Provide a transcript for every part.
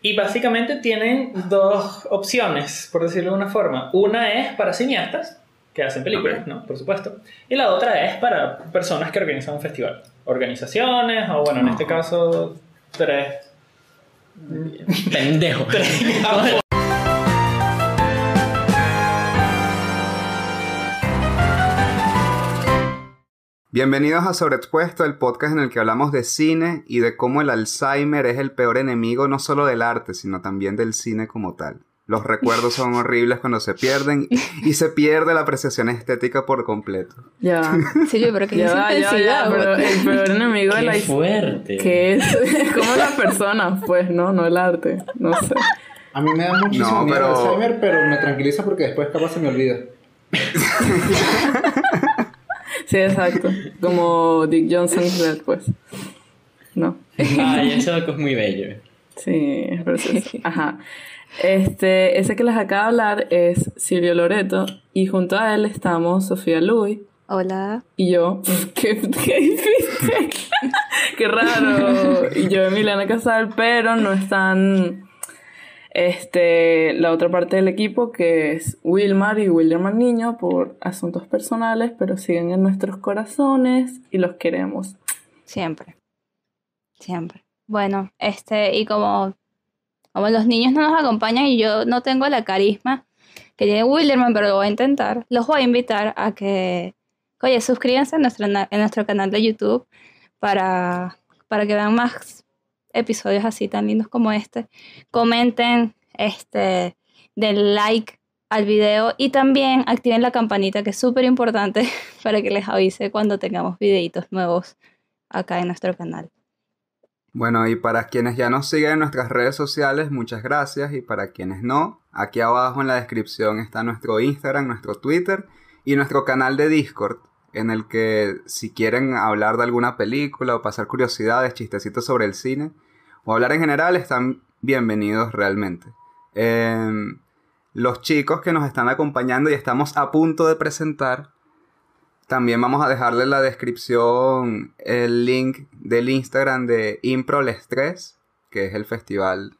Y básicamente tienen dos opciones, por decirlo de una forma. Una es para cineastas, que hacen películas, ¿no? Por supuesto. Y la otra es para personas que organizan un festival. Organizaciones, o bueno, en este caso, tres. Pendejo. Bienvenidos a Sobreexpuesto, el podcast en el que hablamos de cine y de cómo el Alzheimer es el peor enemigo no solo del arte, sino también del cine como tal. Los recuerdos son horribles cuando se pierden y se pierde la apreciación estética por completo. Ya. Sí, yo creo que Ya va, ya pero el peor enemigo de la fuerte. que es, es como las personas, pues, no, no el arte. No sé. A mí me da muchísimo No, miedo pero- Alzheimer, pero me tranquiliza porque después capaz se me olvida. Sí, exacto. Como Dick Johnson Red, pues. No. Ay, ese docu es muy bello. Sí, es precioso. Ajá. Este, ese que les acaba de hablar es Silvio Loreto y junto a él estamos Sofía Luis Hola. y yo. ¿Qué, qué qué raro. Y yo, Emiliana Casal, pero no están este, la otra parte del equipo que es Wilmar y William Niño por asuntos personales, pero siguen en nuestros corazones y los queremos. Siempre. Siempre. Bueno, este, y como, como los niños no nos acompañan y yo no tengo la carisma que tiene Wilderman, pero lo voy a intentar, los voy a invitar a que, oye, suscríbanse en nuestro, en nuestro canal de YouTube para, para que vean más episodios así tan lindos como este. Comenten, este, den like al video y también activen la campanita que es súper importante para que les avise cuando tengamos videitos nuevos acá en nuestro canal. Bueno, y para quienes ya nos siguen en nuestras redes sociales, muchas gracias. Y para quienes no, aquí abajo en la descripción está nuestro Instagram, nuestro Twitter y nuestro canal de Discord, en el que si quieren hablar de alguna película o pasar curiosidades, chistecitos sobre el cine, o hablar en general, están bienvenidos realmente. Em, los chicos que nos están acompañando y estamos a punto de presentar también vamos a dejarle en la descripción el link del Instagram de Impro Les Tres, que es el festival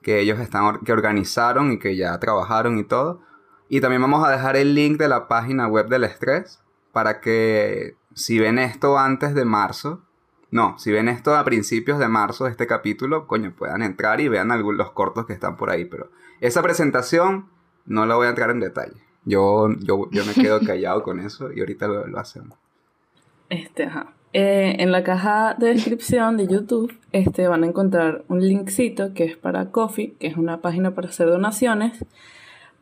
que ellos están que organizaron y que ya trabajaron y todo. Y también vamos a dejar el link de la página web del Estrés para que si ven esto antes de marzo, no, si ven esto a principios de marzo de este capítulo, coño, puedan entrar y vean algunos los cortos que están por ahí. Pero esa presentación no la voy a entrar en detalle. Yo, yo, yo me quedo callado con eso y ahorita lo, lo hacemos. Este, ajá. Eh, en la caja de descripción de YouTube este, van a encontrar un linkcito que es para Coffee, que es una página para hacer donaciones,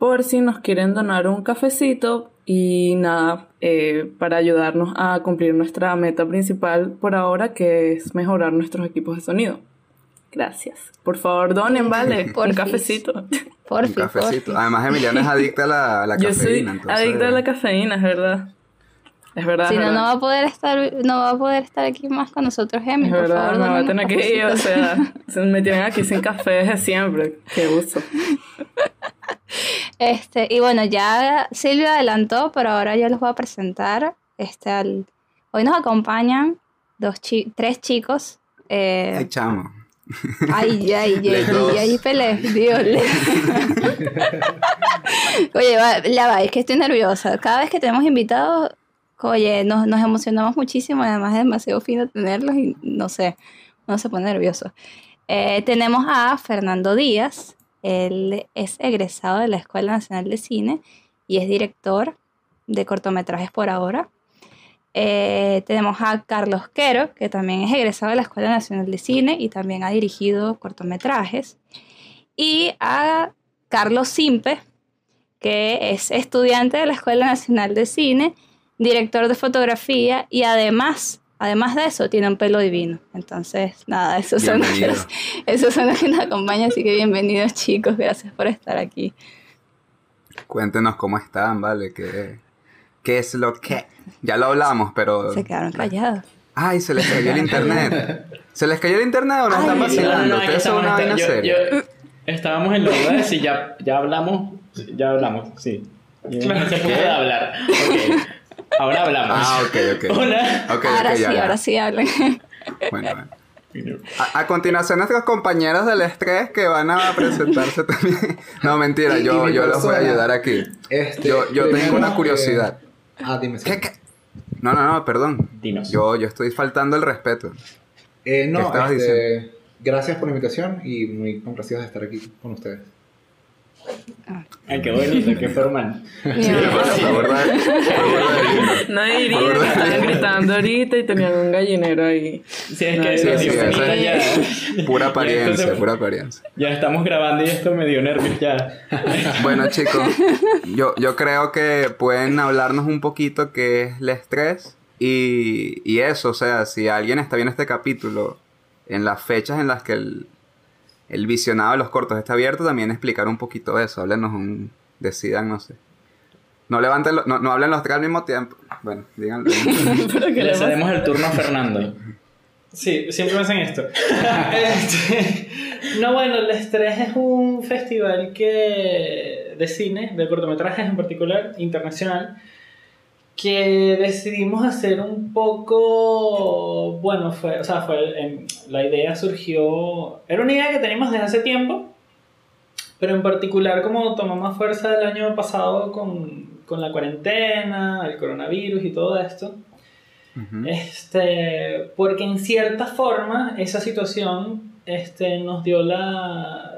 por si nos quieren donar un cafecito y nada, eh, para ayudarnos a cumplir nuestra meta principal por ahora, que es mejorar nuestros equipos de sonido. Gracias. Por favor, donen, vale, un Porfis. cafecito. Por un cafecito. Además, Emiliana es adicta a la, a la Yo soy cafeína. entonces- adicta a la cafeína, es verdad. Es verdad. Si es no, verdad. no va a poder estar, no va a poder estar aquí más con nosotros, Emi. Es por verdad, favor, me va a tener que ir, o sea, se me tienen aquí sin café desde siempre. Qué gusto. Este, y bueno, ya Silvia adelantó, pero ahora yo les voy a presentar. Este, al... Hoy nos acompañan dos chi- tres chicos. eh, Ay, chamo. Ay, ay, ay, ay, ay, Pelé, Dios. le- oye, va, la va, es que estoy nerviosa. Cada vez que tenemos invitados, oye, nos, nos emocionamos muchísimo, además es demasiado fino tenerlos y no sé, uno se pone nervioso. Eh, tenemos a Fernando Díaz, él es egresado de la Escuela Nacional de Cine y es director de cortometrajes por ahora. Eh, tenemos a Carlos Quero, que también es egresado de la Escuela Nacional de Cine y también ha dirigido cortometrajes. Y a Carlos Simpe, que es estudiante de la Escuela Nacional de Cine, director de fotografía y además, además de eso, tiene un pelo divino. Entonces, nada, esos son, los, esos son los que nos acompañan, así que bienvenidos chicos, gracias por estar aquí. Cuéntenos cómo están, ¿vale? ¿Qué, qué es lo que...? Ya lo hablamos, pero... Se quedaron callados. Ay, se les cayó el internet. ¿Se les cayó el internet o no Ay, están no, vacilando? no, no, Ustedes son una vaina yo- seria. yo- estábamos en la duda de si ya, ya hablamos. Ya hablamos, sí. Ese punto de hablar. Ok. Ahora hablamos. Ah, ok, ok. Hola. Ahora sí, ya, ya. ahora sí hablan. Bueno, bueno. A, a continuación, nuestros compañeros del estrés que van a presentarse también. No, mentira, Y- yo, y yo los voy a ayudar aquí. Este, Yo, yo tengo una curiosidad. ah, dime. ¿Qué, qué? No, no, no, perdón. Dinos. Yo, yo estoy faltando el respeto. Eh, ¿Qué no, estabas este, gracias por la invitación y muy complacidos de estar aquí con ustedes. Ay, qué bonito, qué formal. Sí, burda de lindo. No diría verdad. estaban gritando ahorita y tenían un gallinero ahí. Sí, es No, que Sí, sí, es ya. pura apariencia, entonces, pura apariencia. Ya estamos grabando y esto me dio nervios ya. Bueno, chicos, yo, yo creo que pueden hablarnos un poquito qué es el estrés y, y eso, o sea, si alguien está viendo este capítulo en las fechas en las que el, el visionado de los cortos está abierto, también explicar un poquito eso, háblenos un, decidan, no sé. No levanten, lo- no, no hablen los tres al mismo tiempo. Bueno, díganlo. Le cedemos el turno a Fernando. Sí, siempre me hacen esto. Este, no, bueno, El Estrés es un festival que de cine, de cortometrajes en particular, internacional, que decidimos hacer un poco, bueno, fue, o sea, fue, la idea surgió, era una idea que teníamos desde hace tiempo, pero en particular como tomó más fuerza el año pasado con, con la cuarentena, el coronavirus y todo esto. Ujú. Este, porque en cierta forma esa situación este, nos dio la,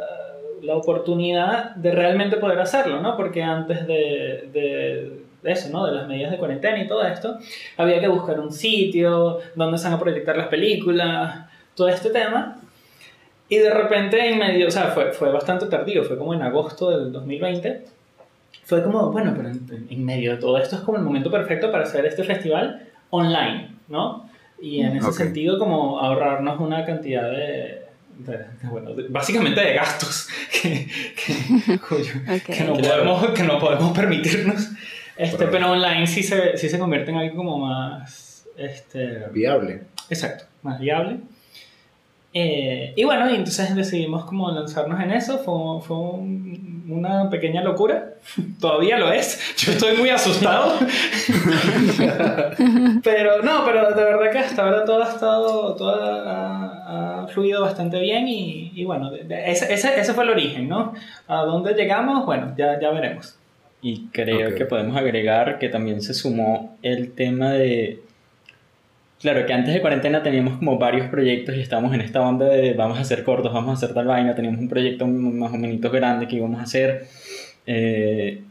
la oportunidad de realmente poder hacerlo, ¿no? Porque antes de, de eso, ¿no? De las medidas de cuarentena y todo esto, había que buscar un sitio donde se van a proyectar las películas, todo este tema. Y de repente en medio, o sea, fue, fue bastante tardío, fue como en agosto del 2020. Fue como, bueno, pero en, en medio de todo esto es como el momento perfecto para hacer este festival online, ¿no? Y en ese Ok. sentido como ahorrarnos una cantidad de, de- de, bueno, de- básicamente de gastos que, que, cuyo- Ok. que no, podemos, que no podemos permitirnos. Este, pero online sí se, sí se convierte en algo como más, este, Viable. Exacto, más viable. Eh, y bueno, y entonces decidimos como lanzarnos en eso. Fue, fue un- una pequeña locura. Todavía lo es. Yo estoy muy asustado. pero no, pero de verdad que hasta ahora todo ha estado, todo ha, ha fluido bastante bien y, y bueno, ese, ese, ese fue el origen, ¿no? ¿A dónde llegamos? Bueno, ya, ya veremos. Y creo Ok. que podemos agregar que también se sumó el tema de... Claro, que antes de cuarentena teníamos como varios proyectos y estábamos en esta onda de vamos a hacer cortos, vamos a hacer tal vaina, teníamos un proyecto más o menos grande que íbamos a hacer. eh,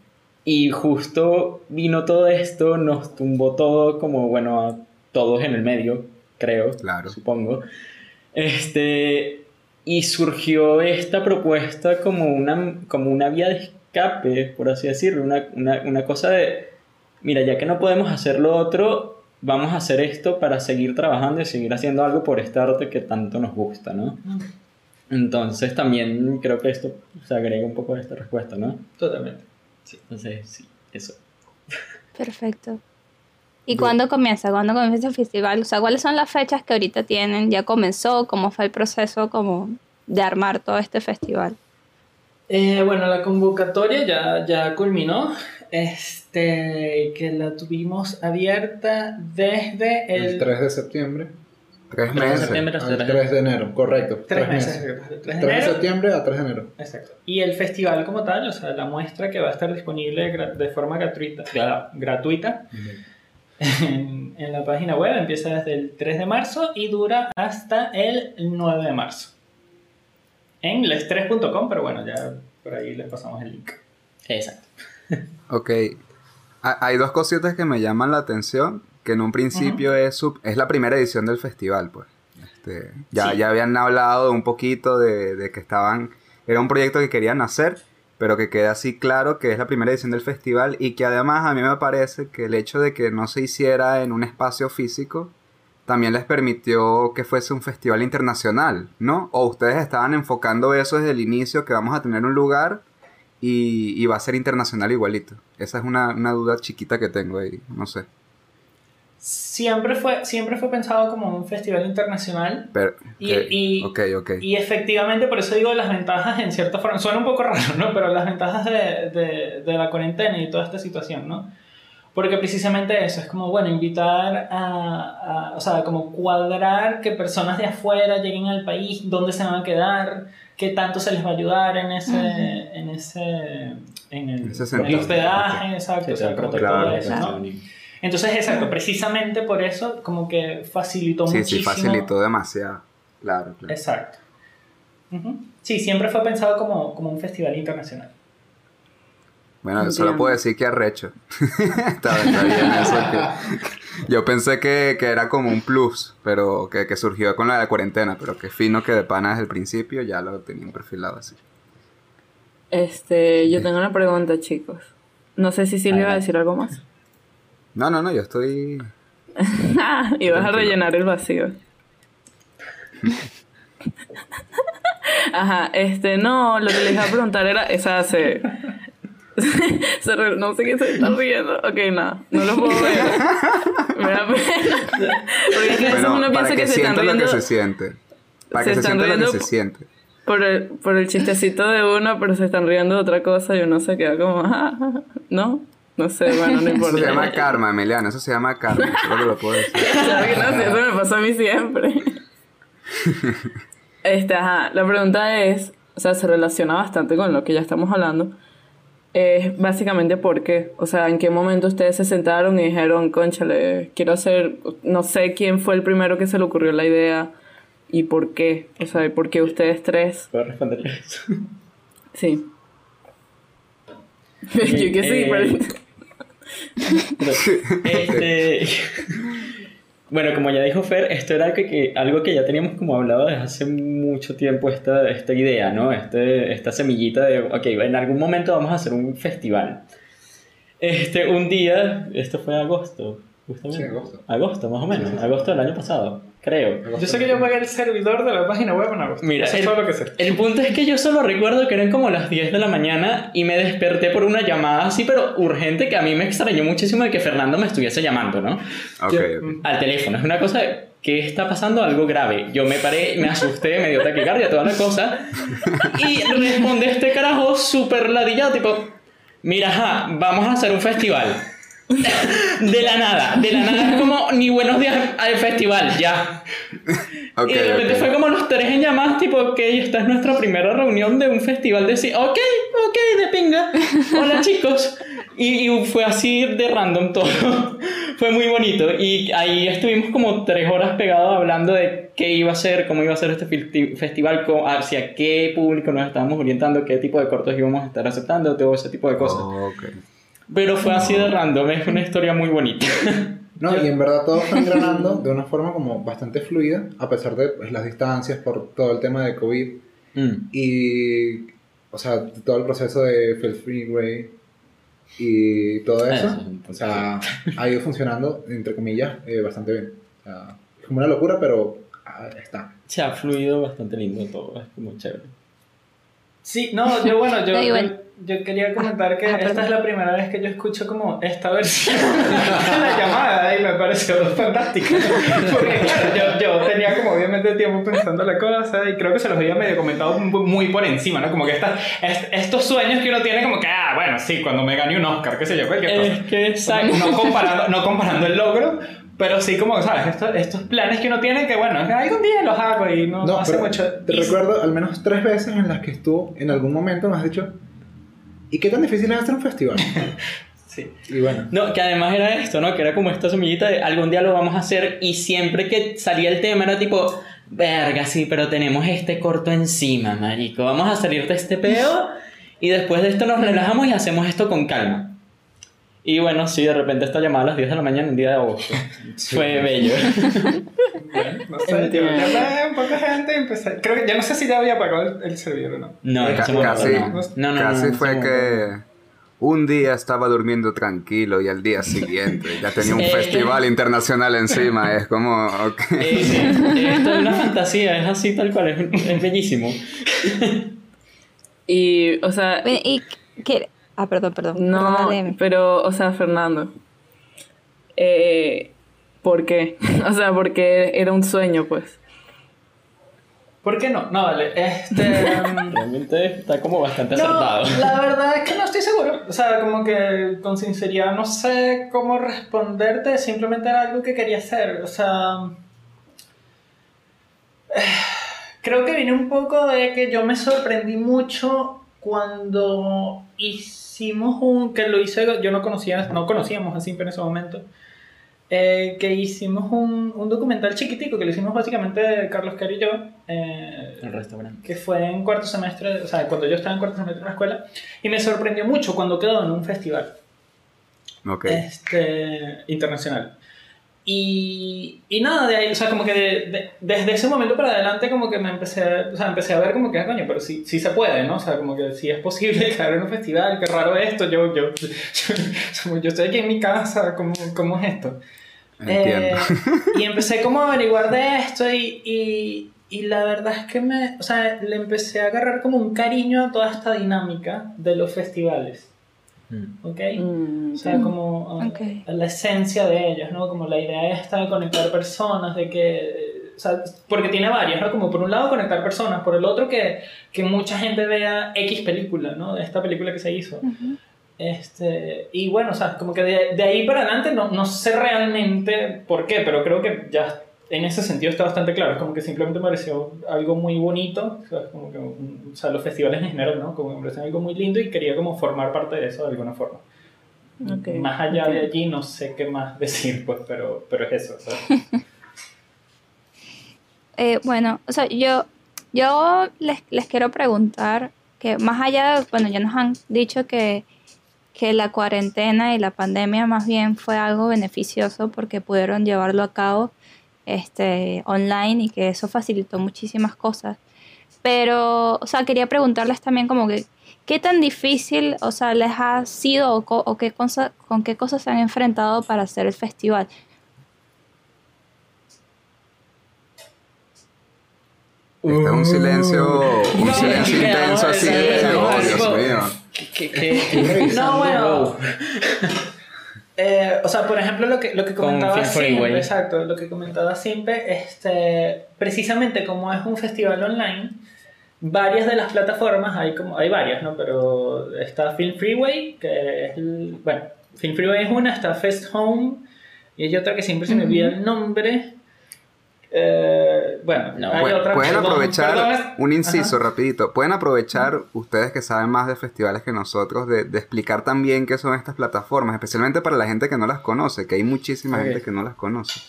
y justo vino todo esto, nos tumbó todo como, bueno, a todos en el medio, creo, Claro. supongo. Este, y surgió esta propuesta como una, como una vía de escape, por así decirlo, una, una, una cosa de, mira, ya que no podemos hacer lo otro, vamos a hacer esto para seguir trabajando y seguir haciendo algo por este arte que tanto nos gusta, ¿no? Entonces también creo que esto se agrega un poco a esta respuesta, ¿no? Totalmente. Entonces, sí, eso. Perfecto. ¿Y cuándo comienza? ¿Cuándo comienza el festival? O sea, ¿cuáles son las fechas que ahorita tienen? ¿Ya comenzó? ¿Cómo fue el proceso como de armar todo este festival? Eh, bueno, la convocatoria ya, ya culminó. Este, que la tuvimos abierta desde el, El 3 de septiembre Tres Pero en meses. septiembre al será- 3 de enero, correcto. tres Tres meses. meses. exacto, el 3 3 de de enero. septiembre a 3 de enero. Exacto. Y el festival como tal, o sea, la muestra que va a estar disponible de forma gratuita, gra- gratuita en, en la página web, empieza desde el 3 de marzo y dura hasta el 9 de marzo. En les3.com, pero bueno, ya por ahí les pasamos el link. Exacto. Ok. Ha- Hay dos cositas que me llaman la atención. Que en un principio es, su- es la primera edición del festival, pues. Este, ya, Sí. ya habían hablado un poquito de, de que estaban... Era un proyecto que querían hacer, pero que queda así claro que es la primera edición del festival y que además a mí me parece que el hecho de que no se hiciera en un espacio físico también les permitió que fuese un festival internacional, ¿no? O ustedes estaban enfocando eso desde el inicio, que vamos a tener un lugar y, y va a ser internacional igualito. Esa es una, una duda chiquita que tengo ahí, no sé. Siempre fue, siempre fue pensado como un festival internacional Pero, Y- y-. Y efectivamente, por eso digo las ventajas en cierta forma, suena un poco raro, ¿no? Pero las ventajas de, de, de la cuarentena y toda esta situación, ¿no? Porque precisamente eso, es como, bueno, invitar a, a- o sea, como cuadrar que personas de afuera lleguen al país, dónde se van a quedar, qué tanto se les va a ayudar en ese, en ese, en el, Ese en sentido. el hospedaje, exacto, Sí, o sea, como todo eso, claro. ¿no? Entonces, exacto, precisamente por eso, como que facilitó Sí, muchísimo. sí, facilitó demasiado. Claro, claro. Exacto. Sí, siempre fue pensado como, como un festival internacional. Bueno, Entiendo. solo puedo decir que arrecho. está, está bien eso. que- yo pensé que, que era como un plus, pero que, que surgió con la de la cuarentena, pero que fino que de pana desde el principio ya lo tenían perfilado así. Este, yo tengo una pregunta, chicos. No sé si Silvia iba a decir algo más. No, no, no, yo estoy... y vas a rellenar el vacío. Ajá, este, no, lo que les iba a preguntar era, esa se... no sé qué se está riendo. Ok, nada, no lo puedo ver. Me da pena. Porque es que a veces uno para piensa que, que, se están riendo que se siente. Para se que se sienta lo que se por- siente. por el, por el chistecito de uno, pero se están riendo de otra cosa y uno se queda como, "Ah, ah, ah". ¿no? No sé, bueno, no Eso importa. se llama karma, Emiliano, eso se llama karma. Solo que lo puedo decir. Claro que no, eso me pasa a mí siempre. Este, ajá, la pregunta es, o sea, se relaciona bastante con lo que ya estamos hablando. Es básicamente por qué. O sea, en qué momento ustedes se sentaron y dijeron, conchale, quiero hacer, no sé quién fue el primero que se le ocurrió la idea y por qué. O sea, y por qué ustedes tres. ¿Puedo responder eso? Sí. Yo que sí, eh, pero... Este, bueno, como ya dijo Fer, esto era algo que, algo que ya teníamos como hablado desde hace mucho tiempo, esta, esta idea, ¿no? Este, esta semillita de, ok, en algún momento vamos a hacer un festival. Este, un día, esto fue agosto, justamente. Sí, agosto. Agosto, más o menos, agosto del año pasado, creo. Yo sé que yo pagué el servidor de la página web en agosto. Mira, Eso es el, todo lo que sé. el punto es que yo solo recuerdo que eran como las 10 de la mañana y me desperté por una llamada así, pero urgente, que a mí me extrañó muchísimo de que Fernando me estuviese llamando, ¿no? Ok, ok. Al teléfono. Es una cosa, de, ¿qué está pasando? Algo grave. Yo me paré, me asusté, me dio taquicardia, toda la cosa. Y responde este carajo súper ladillado, tipo, mira, ajá, vamos a hacer un festival. De la nada, de la nada es como ni buenos días al festival, ya. Ok, y de repente ok. fue como los tres en llamadas, tipo, ok, esta es nuestra primera reunión de un festival de sí. Ok, ok, de pinga. Hola chicos. Y, y fue así de random todo. fue muy bonito. Y ahí estuvimos como tres horas pegados hablando de qué iba a ser, cómo iba a ser este festi- festival, hacia qué público nos estábamos orientando, qué tipo de cortos íbamos a estar aceptando, todo ese tipo de cosas. Ok. Pero fue así de random, es una historia muy bonita. No, y en verdad todo está engranando de una forma como bastante fluida, a pesar de pues, las distancias por todo el tema de COVID Mm. y, o sea, todo el proceso de Feel Free Way y todo eso. Eso, o sea, ha ido funcionando, entre comillas, eh, bastante bien. O sea, es como una locura, pero ah, está. Se ha fluido bastante lindo todo, es como chévere. Sí, no, yo bueno, yo, yo, quería comentar que Ah, esta perdón. es la primera vez que yo escucho como esta versión de la llamada y me pareció fantástico. Porque claro, yo, yo tenía como obviamente tiempo pensando la cosa y creo que se los había medio comentado muy por encima, ¿no? Como que estas, est- estos sueños que uno tiene como que, ah, bueno, sí, cuando me gane un Oscar, qué sé yo, cualquier cosa. Es que exacto. No comparando, no comparando el logro, pero sí como, ¿sabes? Estos, estos planes que uno tiene que, bueno, algún día los hago y no, No, hace pero mucho. te Y- recuerdo al menos tres veces en las que estuvo, en algún momento me has dicho, ¿y qué tan difícil es hacer un festival? Sí. y bueno, No, que además era esto, ¿no? Que era como esta semillita de algún día lo vamos a hacer y siempre que salía el tema era tipo, verga, sí, pero tenemos este corto encima, marico. Vamos a salir de este peo y después de esto nos relajamos y hacemos esto con calma. Y bueno, sí, de repente esta llamada a las 10 de la mañana en día de agosto. Fue bello. Bueno, no sé, yo Entiendo. llamé a un poca gente y empecé. Creo que ya no sé si ya había pagado el, el servidor o no. No, casi, no. No, no, no, casi ese fue que un día estaba durmiendo tranquilo y al día siguiente ya tenía un Eh, festival internacional encima. Es como, ok. Eh, sí, esto es una fantasía, es así tal cual, es, es bellísimo. Y, o sea, Y que... Ah, perdón, perdón. no, pero, o sea, Fernando, eh, ¿por qué? O sea, porque era un sueño, pues. ¿Por qué no? No, vale. Este. mm, Realmente está como bastante no, acertado. la verdad es que no estoy seguro. O sea, como que con sinceridad no sé cómo responderte. Simplemente era algo que quería hacer. O sea. Creo que viene un poco de que yo me sorprendí mucho cuando hicimos un. que lo hice. Yo no conocía, no conocíamos en ese momento. Eh, que hicimos un, un documental chiquitico que lo hicimos básicamente Carlos Cari y yo. eh, El restaurante. que fue en cuarto semestre, o sea, cuando yo estaba en cuarto semestre de la escuela, y me sorprendió mucho cuando quedó en un festival Ok. este, internacional. Y, y nada, de ahí, o sea, como que de- de- desde ese momento para adelante como que me empecé, a- o sea, empecé a ver como que, ah, coño, pero sí, sí se puede, ¿no? O sea, como que sí es posible caer en un festival, qué raro esto, yo, yo, yo, yo estoy aquí en mi casa, ¿cómo, cómo es esto? Entiendo. Eh, y empecé como a averiguar de esto y, y, y la verdad es que me, o sea, le empecé a agarrar como un cariño a toda esta dinámica de los festivales. ¿Ok? Mm, O sea, como a, Ok. a la esencia de ellos, ¿no? Como la idea esta de conectar personas, de que... O sea, porque tiene varias, ¿no? Como por un lado conectar personas, por el otro que, que mucha gente vea X película, ¿no? Esta película que se hizo. Ujú. Este, y bueno, o sea, como que de, de ahí para adelante no, no sé realmente por qué, pero creo que ya en ese sentido está bastante claro. Es como que simplemente me pareció algo muy bonito. O sea, como que, o sea, los festivales en general, ¿no? Como que me parecen algo muy lindo y quería como formar parte de eso de alguna forma. Más allá de allí no sé qué más decir, pues, pero, pero es eso. Eh, bueno, o sea, yo, yo les, les quiero preguntar que más allá de, bueno, ya nos han dicho que, que la cuarentena y la pandemia más bien fue algo beneficioso porque pudieron llevarlo a cabo este, online y que eso facilitó muchísimas cosas. Pero, o sea, quería preguntarles también como que, ¿qué tan difícil, o sea, les ha sido o, co- o qué cosa, con qué cosas se han enfrentado para hacer el festival? Este es un silencio, un No, silencio intenso no, así Dios mío. ¿Qué, qué, No, bueno. Eh, o sea, por ejemplo, lo que, lo que comentaba siempre, exacto, lo que comentaba siempre, este, precisamente como es un festival online, varias de las plataformas, hay como, hay varias, ¿no? Pero está Film Freeway, que es, el- bueno, Film Freeway es una, está Fest Home, y hay otra que siempre se me olvida el nombre. Eh, bueno, No, hay otra. Pueden aprovechar, perdón, un inciso Ajá. rapidito, pueden aprovechar ustedes que saben más de festivales que nosotros, de, de explicar también qué son estas plataformas, especialmente para la gente que no las conoce, que hay muchísima gente que no las conoce.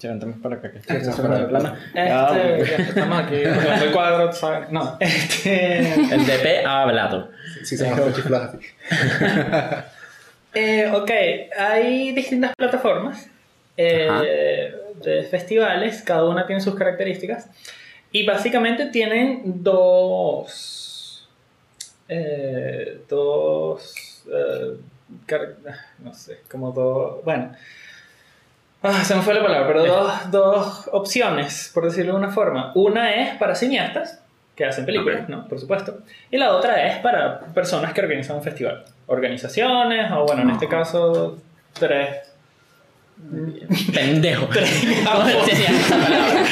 Levantamos para acá, que Sí, estoy sí, en sí. plano. Este, Ah, estamos aquí, el cuadro, ¿sabes? No, este. El DP ha hablado. Sí, se me chifladas así. Eh, ok, hay distintas plataformas eh, de festivales, cada una tiene sus características y básicamente tienen dos, eh, dos, eh, no sé, como dos, bueno, ah, se me fue la palabra, pero dos, dos opciones, por decirlo de una forma. Una es para cineastas, que hacen películas. ¿no? Por supuesto. Y la otra es para personas que organizan un festival. Organizaciones, o bueno, en este caso, tres. Pendejo. ¿Cómo esa palabra?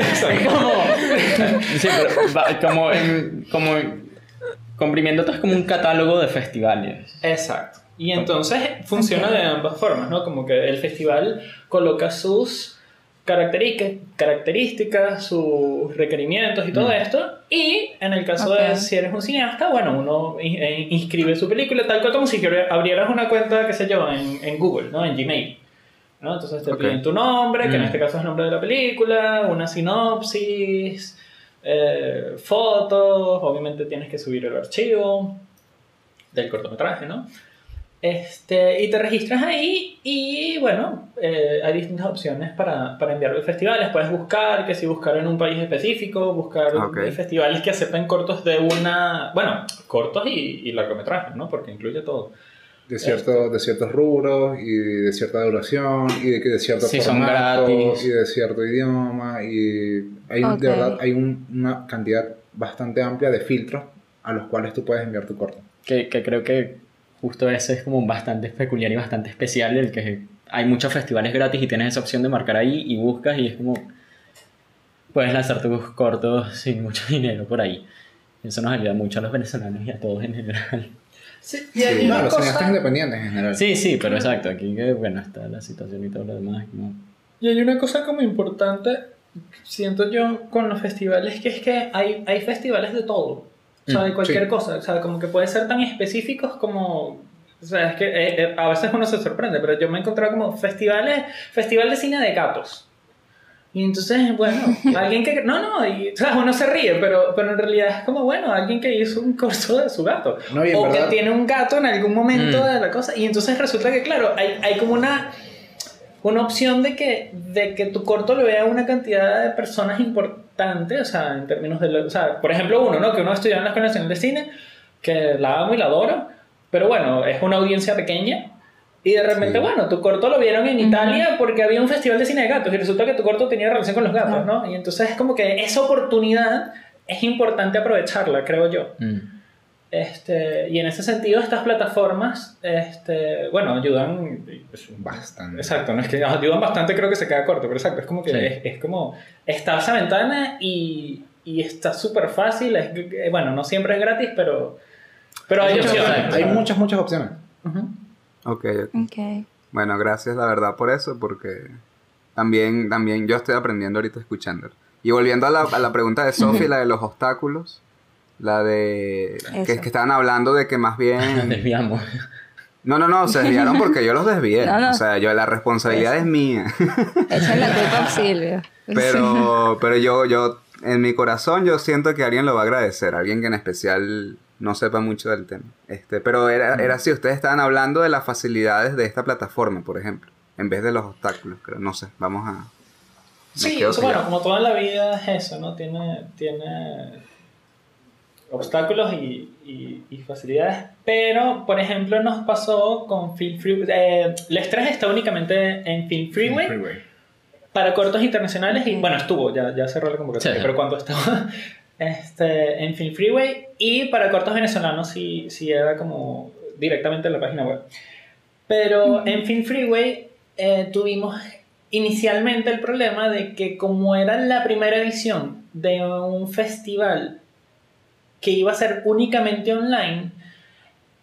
Esa. Sí, pero va- como, en- como comprimiendo todo es como un catálogo de festivales. Exacto. Y entonces funciona de ambas formas, ¿no? Como que el festival coloca sus características, características sus requerimientos y todo Mm. esto. Y en el caso de si eres un cineasta, bueno, uno eh, inscribe su película tal cual como si abrieras una cuenta, qué sé yo, en, en Google, ¿no? En Gmail. ¿no? Entonces te piden tu nombre, que en Mm. este caso es el nombre de la película, una sinopsis, eh, fotos, obviamente tienes que subir el archivo del cortometraje, ¿no? Este, y te registras ahí y bueno, eh, hay distintas opciones para, para enviarlo a festivales. Puedes buscar, que si buscar en un país específico, buscar eh, festivales que acepten cortos de una, bueno, cortos y, y largometrajes, ¿no? Porque incluye todo. De, cierto, de ciertos rubros y de cierta duración y de, de cierto Sí, son formato gratis. y de cierto idioma y hay de verdad hay un- una cantidad bastante amplia de filtros a los cuales tú puedes enviar tu corto. Que, que creo que justo eso es como bastante peculiar y bastante especial, el que hay muchos festivales gratis y tienes esa opción de marcar ahí y buscas y es como... puedes lanzar tus cortos sin mucho dinero por ahí. Eso nos ayuda mucho a los venezolanos y a todos en general. Sí, y hay No, una los cineastas cosa, independientes en general. Sí, sí, pero exacto, aquí que bueno, está la situación y todo lo demás. ¿no? y hay una cosa como importante, siento yo, con los festivales, que es que hay, hay festivales de todo. O sea, de Mm, cualquier sí. cosa. O sea, como que puede ser tan específicos como... O sea, es que eh, eh, a veces uno se sorprende, pero yo me he encontrado como festivales, festival de cine de gatos. Y entonces, bueno, alguien que... No, no, y, o sea, uno se ríe, pero, pero en realidad es como, bueno, alguien que hizo un curso de su gato. No, o verdad- que tiene un gato en algún momento Mm. de la cosa. Y entonces resulta que, claro, hay, hay como una, una opción de que, de que tu corto lo vea una cantidad de personas importantes, o sea, en términos de... lo- o sea, por ejemplo, uno, ¿no? Que uno estudia en la Escuela Nacional de Cine, que la amo y la adoro, pero bueno, es una audiencia pequeña. Y de repente, Sí. bueno, tu corto lo vieron en Italia porque había un festival de cine de gatos y resulta que tu corto tenía relación con los gatos, Claro. ¿no? Y entonces es como que esa oportunidad es importante aprovecharla, creo yo. Mm. Este, y en ese sentido, estas plataformas, este, bueno, ayudan. pues, Bastante. Exacto, no es que ayudan bastante, creo que se queda corto, pero exacto, es como que Sí. es, es como está esa ventana y, y está súper fácil. Es, bueno, no siempre es gratis, pero, pero hay Muchas opciones. opciones. Hay muchas, muchas opciones. Ujú. Ok. Bueno, gracias la verdad por eso, porque también, también yo estoy aprendiendo ahorita escuchando. Y volviendo a la, a la pregunta de Sophie, la de los obstáculos, la de... Que, que estaban hablando de que más Nos bien... desviamos. No, no, no, se desviaron porque yo los desvié. No, no. O sea, yo la responsabilidad es mía. Echen la culpa a Silvio. Pero, pero yo, yo, en mi corazón, yo siento que alguien lo va a agradecer, alguien que en especial no sepa mucho del tema. Este, pero era, era así, ustedes estaban hablando de las facilidades de esta plataforma, por ejemplo, en vez de los obstáculos, creo, no sé, vamos a... Sí, eso, bueno, como toda la vida es eso, ¿no? Tiene, tiene obstáculos y, y- y facilidades. Pero, por ejemplo, nos pasó con Film Freeway. Eh, el estrés está únicamente en Film Freeway Freeway. para cortos internacionales. Y bueno, estuvo, ya, ya cerró la convocatoria, Sí. pero cuando estaba este, en Film Freeway. Y para cortos venezolanos sí, sí era como directamente en la página web. Pero en Film Freeway eh, tuvimos inicialmente el problema de que como era la primera edición de un festival que iba a ser únicamente online,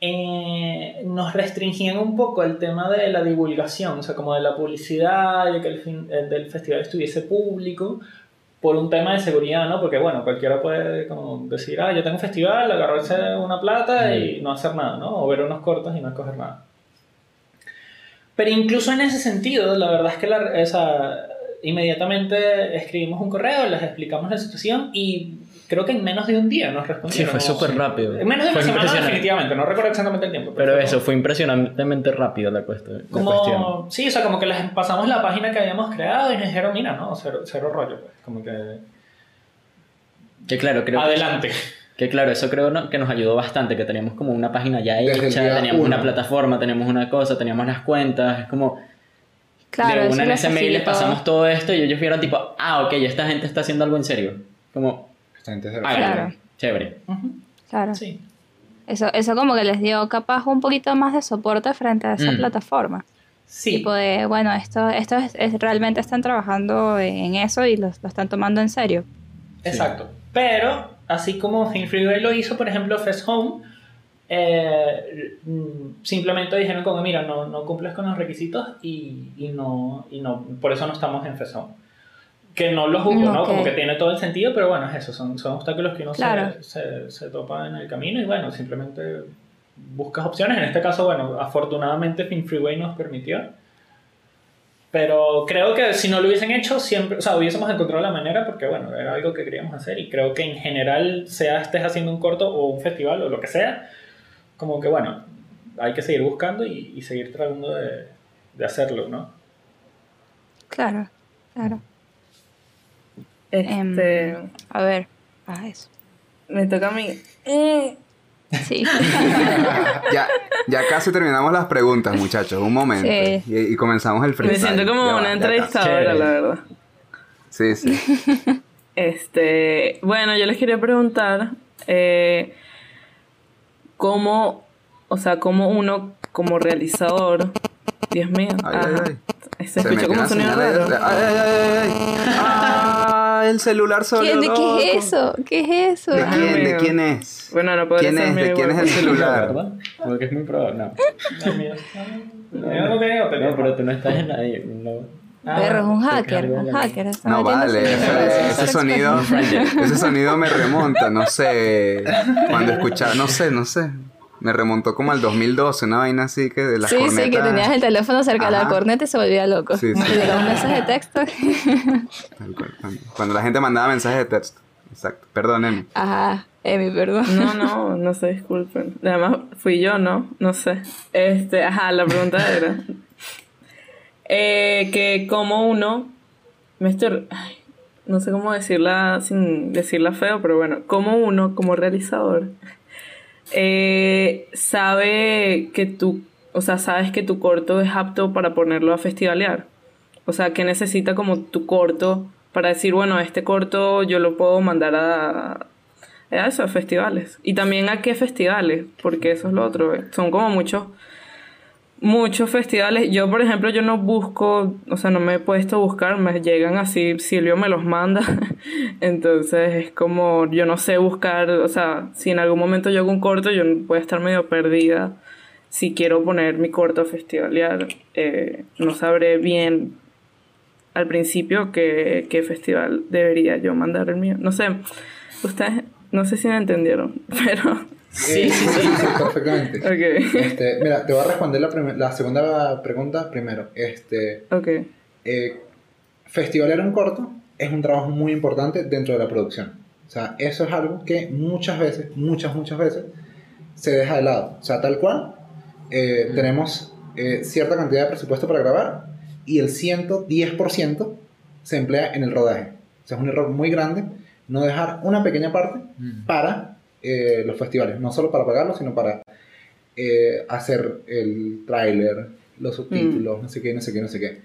eh, nos restringían un poco el tema de la divulgación, o sea, como de la publicidad, de que el fin- eh, del festival estuviese público, por un tema de seguridad, ¿no? Porque, bueno, cualquiera puede como decir, ah, yo tengo un festival, agarrarse una plata y no hacer nada, ¿no? O ver unos cortos y no escoger nada. Pero incluso en ese sentido, la verdad es que la, esa, inmediatamente escribimos un correo, les explicamos la situación y creo que en menos de un día nos Sí, respondieron. fue súper rápido. En menos de una Fue semana definitivamente, no recuerdo exactamente el tiempo. Pero fue eso, como- fue impresionantemente rápido la, cuestión. Como, sí, o sea, como que les pasamos la página que habíamos creado y nos dijeron, mira, no, cero, cero rollo, pues. Como que. Que claro, creo que- Adelante. Que claro, eso creo no- que nos ayudó bastante, que teníamos como una página ya hecha, teníamos uno. una plataforma, teníamos una cosa, teníamos las cuentas, es como Claro, de una en ese mail les pasamos todo esto y ellos vieron tipo, ah, ok, esta gente está haciendo algo en serio. Como, Esta gente ah, Claro. chévere. Claro. Sí. Eso, eso como que les dio capaz un poquito más de soporte frente a esa Mm. plataforma. Sí. Tipo de, bueno, esto, esto es, es- realmente están trabajando en eso y lo, lo están tomando en serio. Exacto. Pero, así como Think Freeway lo hizo, por ejemplo, Fest Home, eh, mm, simplemente dijeron como, mira, no, no cumples con los requisitos y, y no, y no, por eso no estamos en Fest Home. Que no lo juzgo, ¿no? Como que tiene todo el sentido, pero bueno, es eso, son, son obstáculos que uno se- Claro. se, se, topa en el camino y bueno, simplemente buscas opciones. En este caso, bueno, afortunadamente Think Freeway nos permitió. Pero creo que si no lo hubiesen hecho, siempre, o sea, hubiésemos encontrado la manera porque, bueno, era algo que queríamos hacer y creo que en general, sea estés haciendo un corto o un festival o lo que sea, como que, bueno, hay que seguir buscando y, y seguir tratando de, de hacerlo, ¿no? Claro, claro. Em, Este, a ver, ah, eso. me toca a mí. Eh, Sí. Ya, ya casi terminamos las preguntas, muchachos. Un momento. Sí. Y, y comenzamos el me freestyle. siento como Ya una entrevistadora, la verdad. Sí, sí. Este, bueno, yo les quería preguntar eh, cómo, o sea, cómo uno como realizador, Dios mío, Ay, ajá, ay, ay. se escuchó como sonido raro. de- Ay, ay, ay, ay, ay. sabes el celular solo? ¿Quién, ¿De loco? qué es eso? ¿Qué es eso? ¿De quién? ¿De quién es? Bueno, no podría ¿Quién es? ¿De quién es el celular? ¿Verdad? Porque es muy probable. No. No, mío. No. No, pero tú no estás en. No. Ah, Perro, es un hacker, un hacker. No vale, ese, sonido, ese sonido me remonta, no sé, cuando escuchaba, no sé, no sé, me remontó como al 2012, una vaina así que de las Sí, cornetas. sí, que tenías el teléfono cerca de la Ajá. corneta y se volvía loco. Sí, sí. Llegaba un mensaje de texto. Cuando- la gente mandaba mensajes de texto, exacto, perdónenme. Ajá, Emi, perdón. No, no, no se disculpen. Además, fui yo, ¿no? No sé. Este, ajá, la pregunta era. Eh, que como uno. Me no sé cómo decirla sin decirla feo, pero bueno. Como uno, como realizador, eh, sabe que tú. O sea, sabes que tu corto es apto para ponerlo a festivalear. O sea, que necesita como tu corto para decir, bueno, este corto yo lo puedo mandar a, a eso, a festivales. Y también a qué festivales, porque eso es lo otro. eh. Son como muchos, muchos festivales. Yo, por ejemplo, yo no busco, o sea, no me he puesto a buscar, me llegan así, Silvio me los manda. Entonces es como, yo no sé buscar, o sea, si en algún momento yo hago un corto, yo a estar medio perdida. Si quiero poner mi corto a festivalear, eh, no sabré bien al principio qué, qué festival debería yo mandar el mío. No sé, ustedes, no sé si me entendieron, pero... Sí, sí, sí, perfectamente. Ok, Este, mira, te voy a responder la, la segunda pregunta primero. Este, ok. eh, un corto es un trabajo muy importante dentro de la producción. O sea, eso es algo que muchas veces, muchas, muchas veces, se deja de lado. O sea, tal cual, eh, tenemos eh, cierta cantidad de presupuesto para grabar y el 110% se emplea en el rodaje. O sea, es un error muy grande no dejar una pequeña parte para eh, los festivales. No solo para pagarlos, sino para eh, hacer el tráiler, los subtítulos, no sé qué, no sé qué, no sé qué.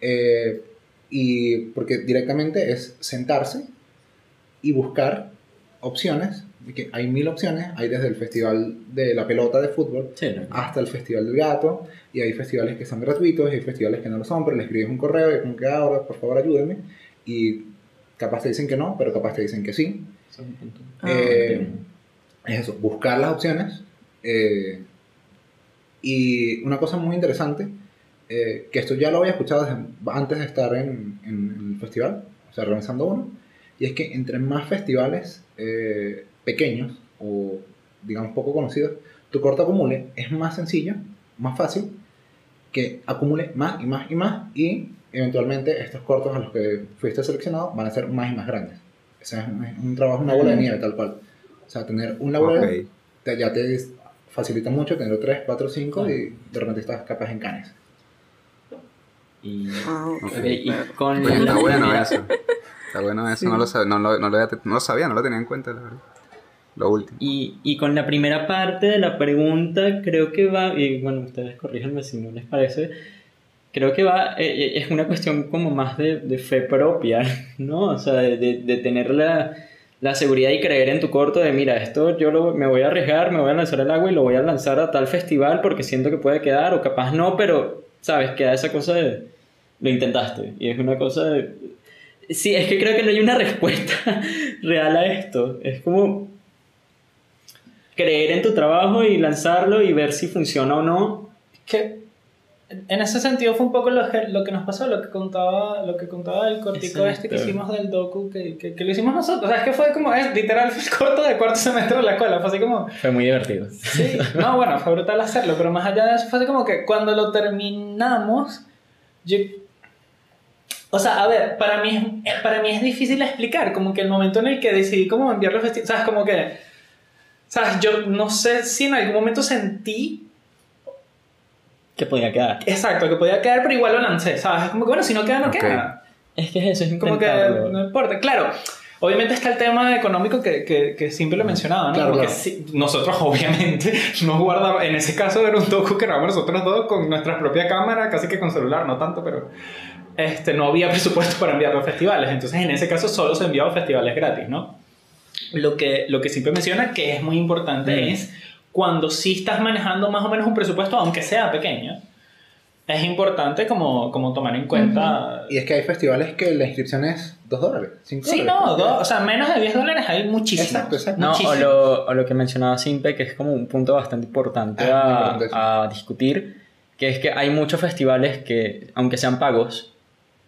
Eh, y porque directamente es sentarse y buscar opciones, que hay mil opciones, hay desde el festival de la pelota de fútbol Sí, no. hasta el festival del gato, y hay festivales que son gratuitos, y hay festivales que no lo son, pero le escribes un correo y como que ahora, por favor, ayúdenme, y capaz te dicen que no, pero capaz te dicen que sí. Ah, Eh, es eso, buscar las opciones. eh, y una cosa muy interesante, eh, que esto ya lo había escuchado desde antes de estar en, en el festival, o sea, organizando uno, y es que entre más festivales eh, pequeños o, digamos, poco conocidos, tu corto acumule, es más sencillo, más fácil, que acumule más y más y más, y eventualmente estos cortos a los que fuiste seleccionado van a ser más y más grandes. O sea, es un, es un trabajo, una bola de nieve, tal cual. O sea, tener un laurel Ok. te- ya te facilita mucho tener 3, 4, 5 y de repente estás capaz en canes. Y, Ah, ok. ok, y con Oye, está bueno eso. Está bueno eso, no, lo sab- no, lo, no, lo había- no lo sabía, no lo tenía en cuenta, la verdad. Lo último. Y, y con la primera parte de la pregunta, creo que va, y bueno, ustedes corríjanme si no les parece, creo que va, eh, eh, es una cuestión como más de, de fe propia, ¿no? O sea, de, de- de tener la, la seguridad y creer en tu corto de, mira, esto yo lo- me voy a arriesgar, me voy a lanzar al agua y lo voy a lanzar a tal festival porque siento que puede quedar, o capaz no, pero, ¿sabes? Queda esa cosa de, lo intentaste, y es una cosa de... Sí, es que creo que no hay una respuesta real a esto, es como creer en tu trabajo y lanzarlo y ver si funciona o no. que en ese sentido fue un poco lo que, lo que nos pasó, lo que contaba, lo que contaba el cortico Exacto. este que hicimos del docu, que, que, que lo hicimos nosotros. O sea, es que fue como, es literal, fue el corto de cuarto semestre de la escuela. Fue así como, Fue muy divertido. sí, no, bueno, fue brutal hacerlo, pero más allá de eso fue así como que cuando lo terminamos, yo... O sea, a ver, para mí, es- para mí es difícil explicar, como que el momento en el que decidí cómo enviarlo a festival, ¿sabes? Como que, ¿sabes? Yo no sé si en algún momento sentí Que podía quedar. Exacto, que podía quedar, pero igual lo lancé, ¿sabes? Es como que, bueno, si no queda, no Ok. queda. Es que es eso, es Como que no importa. Claro, obviamente está el tema económico que, que, que siempre lo mencionaba, ¿no? Claro, Porque claro. sí, nosotros, obviamente, nos guardamos. En ese caso, era un docu que grabamos nosotros dos con nuestra propia cámara, casi que con celular, no tanto, pero. Este, no había presupuesto para enviarlo a festivales. Entonces, en ese caso, solo se enviaba a festivales gratis, ¿no? Lo que, lo que siempre menciona que es muy importante Mm. es cuando sí estás manejando más o menos un presupuesto, aunque sea pequeño es importante como, como tomar en cuenta... Y es que hay festivales que la inscripción es 2 dólares, 5 Sí, dólares. no, dos- o sea, menos de 10 dólares hay muchísimo. Exacto, exacto. No, o lo, o lo que mencionaba Simpe, que es como un punto bastante importante Ah, a, a discutir, que es que hay muchos festivales que, aunque sean pagos,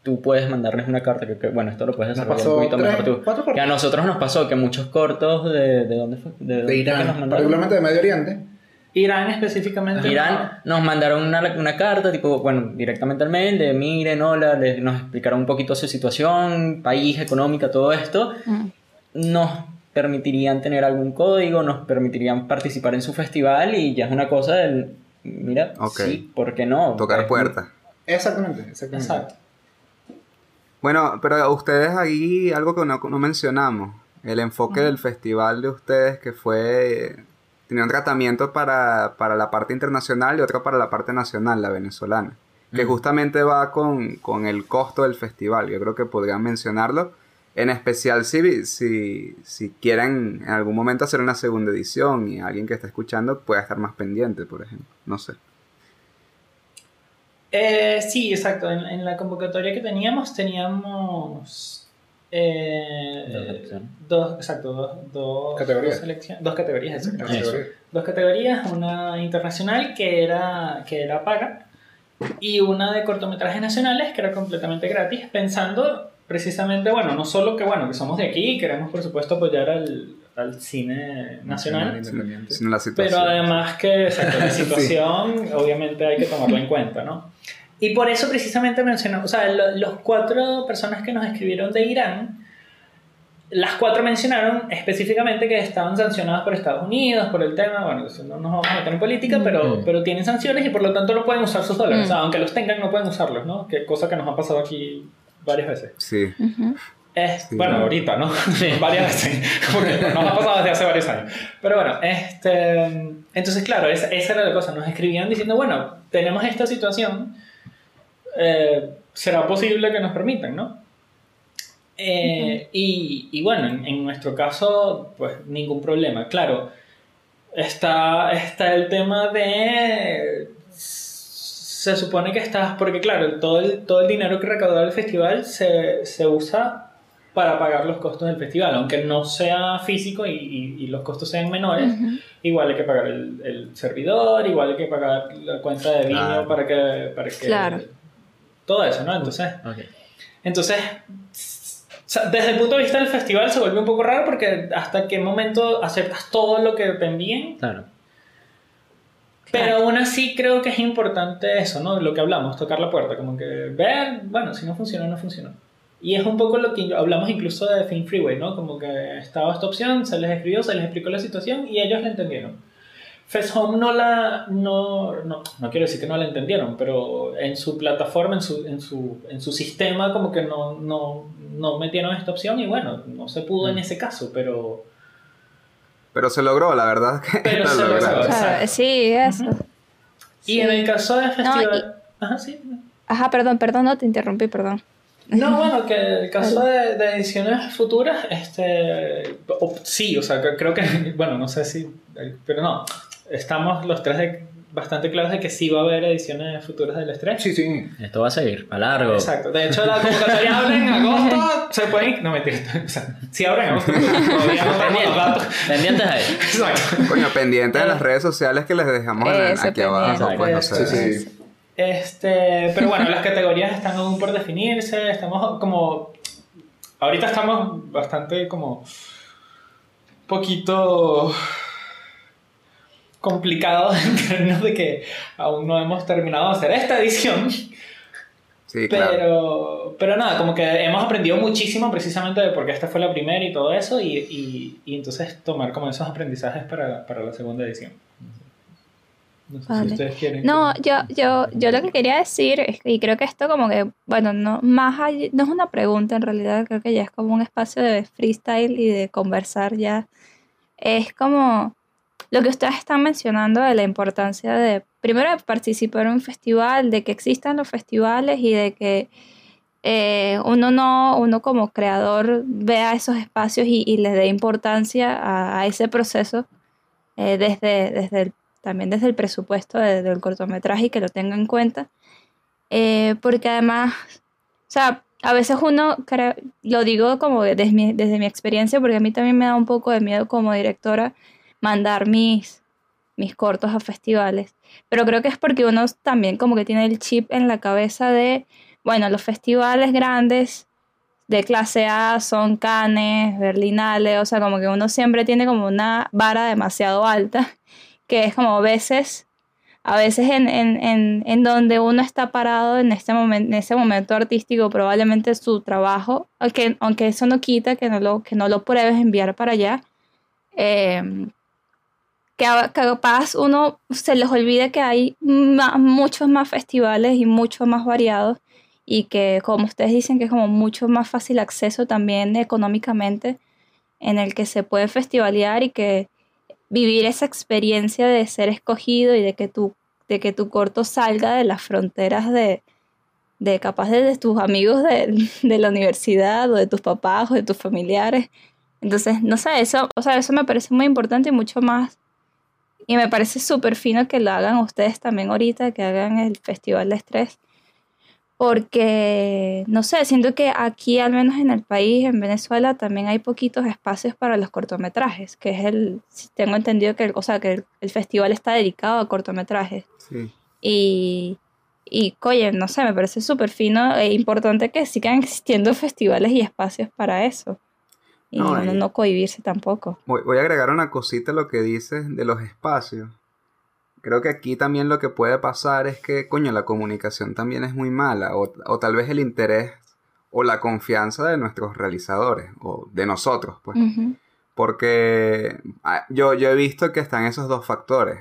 tú puedes mandarles una carta, que, que, bueno, esto lo puedes desarrollar un poquito tres, mejor tú. cuatro cortos. Que a nosotros nos pasó que muchos cortos de... ¿De dónde fue? ¿De, De nos Irán, particularmente de Medio Oriente. Irán específicamente. Irán nos mandaron una, una carta, tipo, bueno, directamente al mail de miren, hola, les- nos explicaron un poquito su situación, país, económica, todo esto. Mm. Nos permitirían tener algún código, nos permitirían participar en su festival y ya es una cosa del, mira, Ok. sí, ¿por qué no? Tocar puertas. Exactamente, exactamente. Exacto. Bueno, pero ustedes ahí algo que no, no mencionamos, el enfoque del festival de ustedes que fue, tenía un tratamiento para, para la parte internacional y otro para la parte nacional, la venezolana, que justamente va con, con el costo del festival, yo creo que podrían mencionarlo, en especial si, si, si quieren en algún momento hacer una segunda edición y alguien que está escuchando pueda estar más pendiente, por ejemplo, no sé. Eh, sí, exacto. En, en la convocatoria que teníamos, teníamos. eh, Dos opciones. dos, exacto, dos, dos Categorías. Dos, dos categorías, exacto. Dos categorías, una internacional que era, que era paga y una de cortometrajes nacionales que era completamente gratis, pensando precisamente, bueno, no solo que, bueno, que somos de aquí y queremos, por supuesto, apoyar al, al cine nacional, la situación. pero además que exacto, la situación obviamente hay que tomarlo en cuenta, ¿no? Y por eso precisamente mencionamos, o sea, lo- los cuatro personas que nos escribieron de Irán, las cuatro mencionaron específicamente que estaban sancionadas por Estados Unidos, por el tema, bueno, eso no nos vamos a meter en política, pero, Mm. pero tienen sanciones y por lo tanto no pueden usar sus dólares, Mm. o sea, aunque los tengan no pueden usarlos, ¿no? Que cosa que nos ha pasado aquí varias veces. Sí. Ujú. Es, Sí. bueno, ahorita, ¿no? Varias veces. Porque nos ha pasado desde hace varios años. Pero bueno, este, entonces, claro, esa, esa era la cosa. Nos escribían diciendo, bueno, tenemos esta situación. Eh, ¿Será posible que nos permitan, no? Eh, y, y bueno, en, en nuestro caso, pues ningún problema. Claro, está, está el tema de... Se supone que estás, porque claro, todo el, todo el dinero que recaudó el festival se, se usa para pagar los costos del festival, aunque no sea físico y, y- y los costos sean menores, igual hay que pagar el, el servidor, igual hay que pagar la cuenta de Claro. para que, para que... Claro. Todo eso, ¿no? Entonces, Ok. entonces, desde el punto de vista del festival se vuelve un poco raro porque hasta qué momento aceptas todo lo que te envíen, Claro. pero aún así creo que es importante eso, ¿no? Lo que hablamos, tocar la puerta, como que ver, bueno, si no funcionó, no funcionó. Y es un poco lo que hablamos incluso de Film Freeway, ¿no? Como que estaba esta opción, se les escribió, se les explicó la situación y ellos la entendieron. Fest Home no la, no, no, no quiero decir que no la entendieron, pero en su plataforma, en su, en su, en su sistema, como que no, no, no metieron esta opción y bueno, no se pudo en ese caso, pero... Pero se logró, la verdad que Pero se logró. Exacto. Claro, sí, eso. Y Sí. en el caso del festival... y- Ajá, sí. Ajá, perdón, perdón, no te interrumpí, perdón. No, bueno, que el caso de, de ediciones futuras, este, o- sí, o sea, creo que, bueno, no sé si, pero no, estamos los tres de- bastante claros de que sí va a haber ediciones futuras del estrés. Sí, sí. Esto va a seguir, para largo. Exacto, de hecho la convocatoria abre en agosto, se pueden, no mentira, o sea, sí abre en agosto, todavía no datos. Pendientes ahí. Exacto. Coño, pendiente de las redes sociales que les dejamos en- aquí abajo, pues no Sí, sé. Sí, sí. Este, pero bueno, las categorías están aún por definirse, estamos como, ahorita estamos bastante como, poquito complicados en términos de que aún no hemos terminado de hacer esta edición, Sí, claro. pero, pero nada, como que hemos aprendido muchísimo precisamente de por qué esta fue la primera y todo eso, y, y, y entonces tomar como esos aprendizajes para, para la segunda edición. No sé si Vale. ustedes quieren. No, yo, yo, yo lo que quería decir, es que- y creo que esto como que, bueno, no, más allá- no es una pregunta en realidad, creo que ya es como un espacio de freestyle y de conversar ya. Es como lo que ustedes están mencionando de la importancia de, primero, de participar en un festival, de que existan los festivales y de que eh, uno no, uno como creador vea esos espacios y, y les dé importancia a, ese proceso eh, desde, desde el también desde el presupuesto de- del cortometraje y que lo tenga en cuenta. Eh, porque además, o sea, a veces uno, lo digo como desde mi, desde mi experiencia, porque a mí también me da un poco de miedo como directora mandar mis, mis cortos a festivales. Pero creo que es porque uno también como que tiene el chip en la cabeza de, bueno, los festivales grandes de clase A son Cannes, Berlinale, o sea, como que uno siempre tiene como una vara demasiado alta, que es como a veces, a veces en, en, en, en donde uno está parado en este momento, en ese momento artístico, probablemente su trabajo, aunque, aunque eso no quita que no lo, que no lo pruebes enviar para allá, eh, que capaz uno se les olvida que hay ma- muchos más festivales y mucho más variados y que como ustedes dicen que es como mucho más fácil acceso también económicamente en el que se puede festivalear y que vivir esa experiencia de ser escogido y de que tu, de que tu corto salga de las fronteras de, de capaz de, de tus amigos de, de la universidad o de tus papás o de tus familiares. Entonces, no sé, eso, o sea, eso me parece muy importante y mucho más. Y me parece súper fino que lo hagan ustedes también ahorita, que hagan el Festival de Estrés. Porque, no sé, siento que aquí, al menos en el país, en Venezuela, también hay poquitos espacios para los cortometrajes, que es el, tengo entendido que, el, o sea, que el, el festival está dedicado a cortometrajes. Sí. Y, y oye, no sé, me parece súper fino e importante que sigan existiendo festivales y espacios para eso. Y No, uno no cohibirse tampoco. Voy, voy a agregar una cosita a lo que dices de los espacios. Creo que aquí también lo que puede pasar es que, coño, la comunicación también es muy mala, o, o tal vez el interés o la confianza de nuestros realizadores, o de nosotros, pues. Porque ah, yo, yo he visto que están esos dos factores.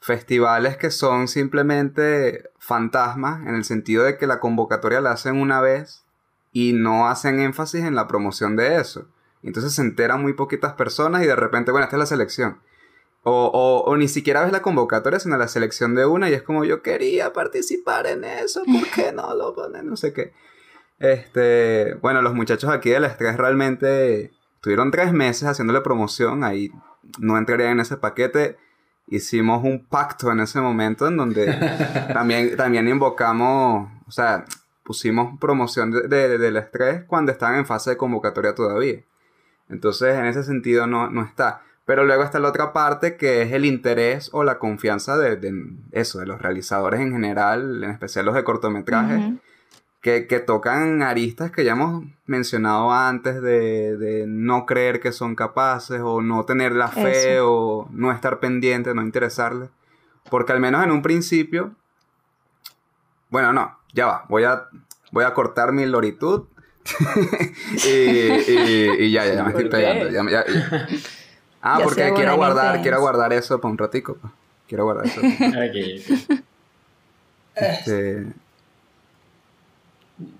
Festivales que son simplemente fantasmas, en el sentido de que la convocatoria la hacen una vez y no hacen énfasis en la promoción de eso. Entonces se enteran muy poquitas personas y de repente, bueno, esta es la selección. O, o, o ni siquiera ves la convocatoria, sino la selección de una y es como yo quería participar en eso, ¿por qué no lo ponen? No sé qué. Este, bueno, los muchachos aquí del estrés realmente tuvieron tres meses haciéndole promoción, ahí no entraría en ese paquete. Hicimos un pacto en ese momento en donde también, también invocamos, o sea, pusimos promoción de, de- del estrés cuando estaban en fase de convocatoria todavía. Entonces, en ese sentido no, no está. Pero luego está la otra parte que es el interés o la confianza de, de eso, de los realizadores en general, en especial los de cortometrajes, que, que tocan aristas que ya hemos mencionado antes de, de no creer que son capaces o no tener la fe Eso. o no estar pendiente, no interesarles. Porque al menos en un principio, bueno, no, ya va, voy a, voy a cortar mi loritud. Y, y- y ya, ya, ya me estoy pegando. ya me- ya- ya. Ah, Ya porque quiero guardar, quiero guardar eso para un ratico. Quiero guardar eso. Este,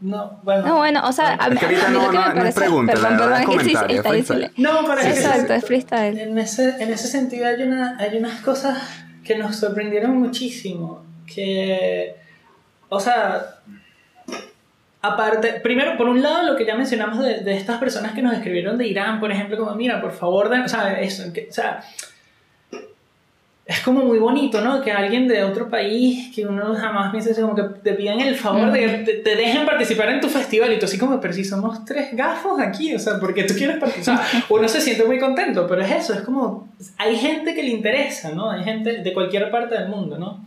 No, bueno. No, bueno, o sea, a, Es que a ahorita mí no- lo que no- me no es parece... pregunta, perdón, perdón, es es que sí, está diciendo- No, es que- Exacto, es freestyle. En ese, en ese sentido hay, una, hay unas cosas que nos sorprendieron muchísimo. Que, o sea, aparte, primero, por un lado, lo que ya mencionamos de, de estas personas que nos escribieron de Irán, por ejemplo, como, mira, por favor, o sea, eso, que- o sea, es como muy bonito, ¿no? Que alguien de otro país, que uno jamás piensa, así como que te pidan el favor de que te, te dejen participar en tu festival y tú así como, pero si somos tres gafos aquí, o sea, porque tú quieres participar. Uno se siente muy contento, pero es eso, es como, hay gente que le interesa, ¿no? Hay gente de cualquier parte del mundo, ¿no?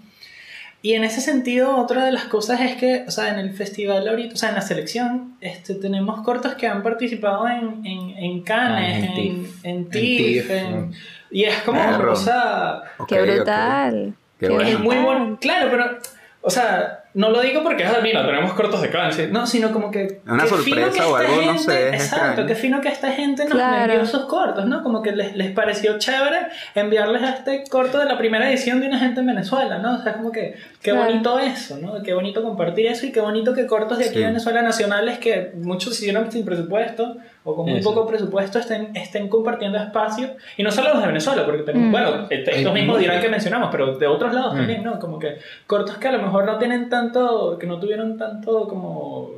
Y en ese sentido, otra de las cosas es que, o sea, en el festival ahorita, o sea, en la selección, este, tenemos cortos que han participado en, en, en Cannes, Ah, en en, TIFF. en ¿no? y es como, o sea, Qué brutal. Qué bueno. es muy brutal. bueno. Claro, pero, o sea, no lo digo porque, ah, mira, tenemos cortos de Cannes, no, sino como que. Una qué sorpresa fino que o esta algo, no gente- sé, es Exacto, extraño. qué fino que esta gente nos Claro. envió esos cortos, ¿no? Como que les, les pareció chévere enviarles a este corto de la primera edición de una gente en Venezuela, ¿no? O sea, como que qué Claro. bonito eso, ¿no? Qué bonito compartir eso y qué bonito que cortos de aquí Sí. de Venezuela nacionales que muchos hicieron sin presupuesto o con muy Eso. poco presupuesto estén, estén compartiendo espacio. Y no solo los de Venezuela, porque tenemos, Mm. bueno, este- estos mismos dirán que mencionamos, pero de otros lados Mm. también, ¿no? Como que cortos que a lo mejor no tienen tanto, que no tuvieron tanto como...